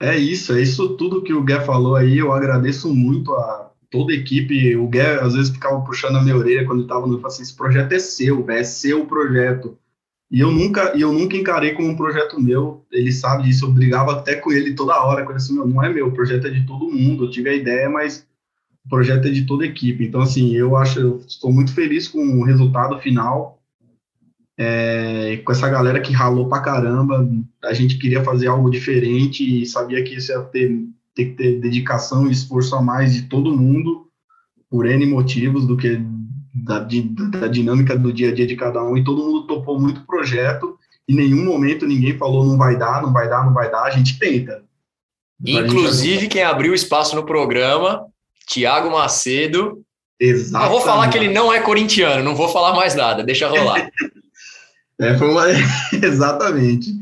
É isso, é isso tudo que o Gué falou aí. Eu agradeço muito a toda a equipe. O Gué às vezes ficava puxando a minha orelha quando estava no assim, esse projeto é seu, é seu projeto. E eu nunca, eu nunca encarei como um projeto meu. Ele sabe disso. Eu brigava até com ele toda hora. Ele assim, não é meu, o projeto é de todo mundo. Eu tive a ideia, mas o projeto é de toda a equipe. Então, assim, eu acho, eu estou muito feliz com o resultado final. É, com essa galera que ralou pra caramba, a gente queria fazer algo diferente e sabia que isso ia ter, ter que ter dedicação e esforço a mais de todo mundo, por N motivos, do que da, da dinâmica do dia a dia de cada um, e todo mundo topou muito o projeto, em nenhum momento ninguém falou não vai dar, não vai dar, não vai dar, a gente tenta. Inclusive, quem abriu espaço no programa Tiago Macedo. Exato. Eu vou falar que ele não é corintiano, não vou falar mais nada, deixa rolar. *laughs* é, foi uma... *laughs* Exatamente.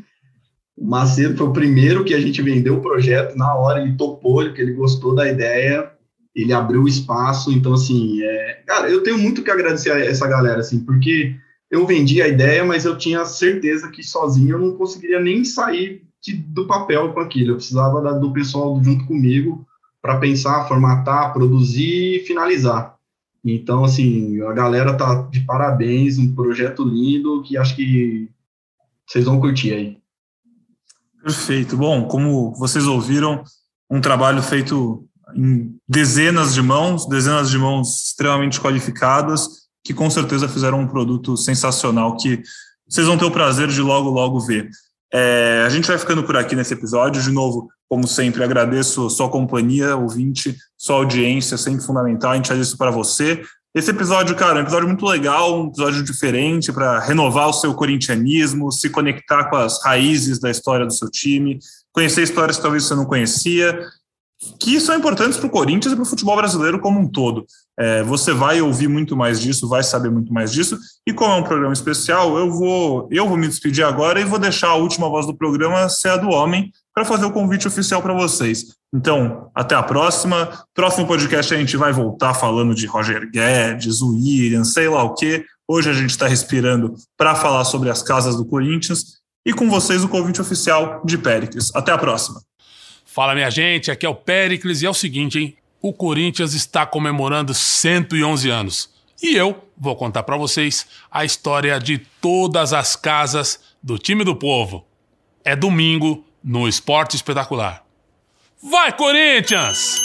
O Macedo foi o primeiro que a gente vendeu o projeto, na hora ele topou, porque ele gostou da ideia, ele abriu o espaço, então assim, é... cara, eu tenho muito que agradecer a essa galera, assim, porque eu vendi a ideia, mas eu tinha certeza que sozinho eu não conseguiria nem sair de, do papel com aquilo, eu precisava da, do pessoal junto comigo, para pensar, formatar, produzir e finalizar. Então, assim, a galera tá de parabéns, um projeto lindo que acho que vocês vão curtir aí. Perfeito. Bom, como vocês ouviram, um trabalho feito em dezenas de mãos, dezenas de mãos extremamente qualificadas, que com certeza fizeram um produto sensacional que vocês vão ter o prazer de logo, logo ver. É, a gente vai ficando por aqui nesse episódio. De novo, como sempre, agradeço sua companhia, ouvinte, sua audiência, sempre fundamental. A gente faz isso para você. Esse episódio, cara, é um episódio muito legal, um episódio diferente para renovar o seu corintianismo, se conectar com as raízes da história do seu time, conhecer histórias que talvez você não conhecia que são importantes para o Corinthians e para o futebol brasileiro como um todo. É, você vai ouvir muito mais disso, vai saber muito mais disso. E como é um programa especial, eu vou, eu vou me despedir agora e vou deixar a última voz do programa ser a do homem para fazer o convite oficial para vocês. Então, até a próxima. Próximo podcast a gente vai voltar falando de Roger Guedes, William, sei lá o quê. Hoje a gente está respirando para falar sobre as casas do Corinthians. E com vocês o convite oficial de Péricles. Até a próxima. Fala, minha gente, aqui é o Pericles e é o seguinte, hein? O Corinthians está comemorando 111 anos. E eu vou contar para vocês a história de todas as casas do time do povo. É domingo no Esporte Espetacular. Vai, Corinthians!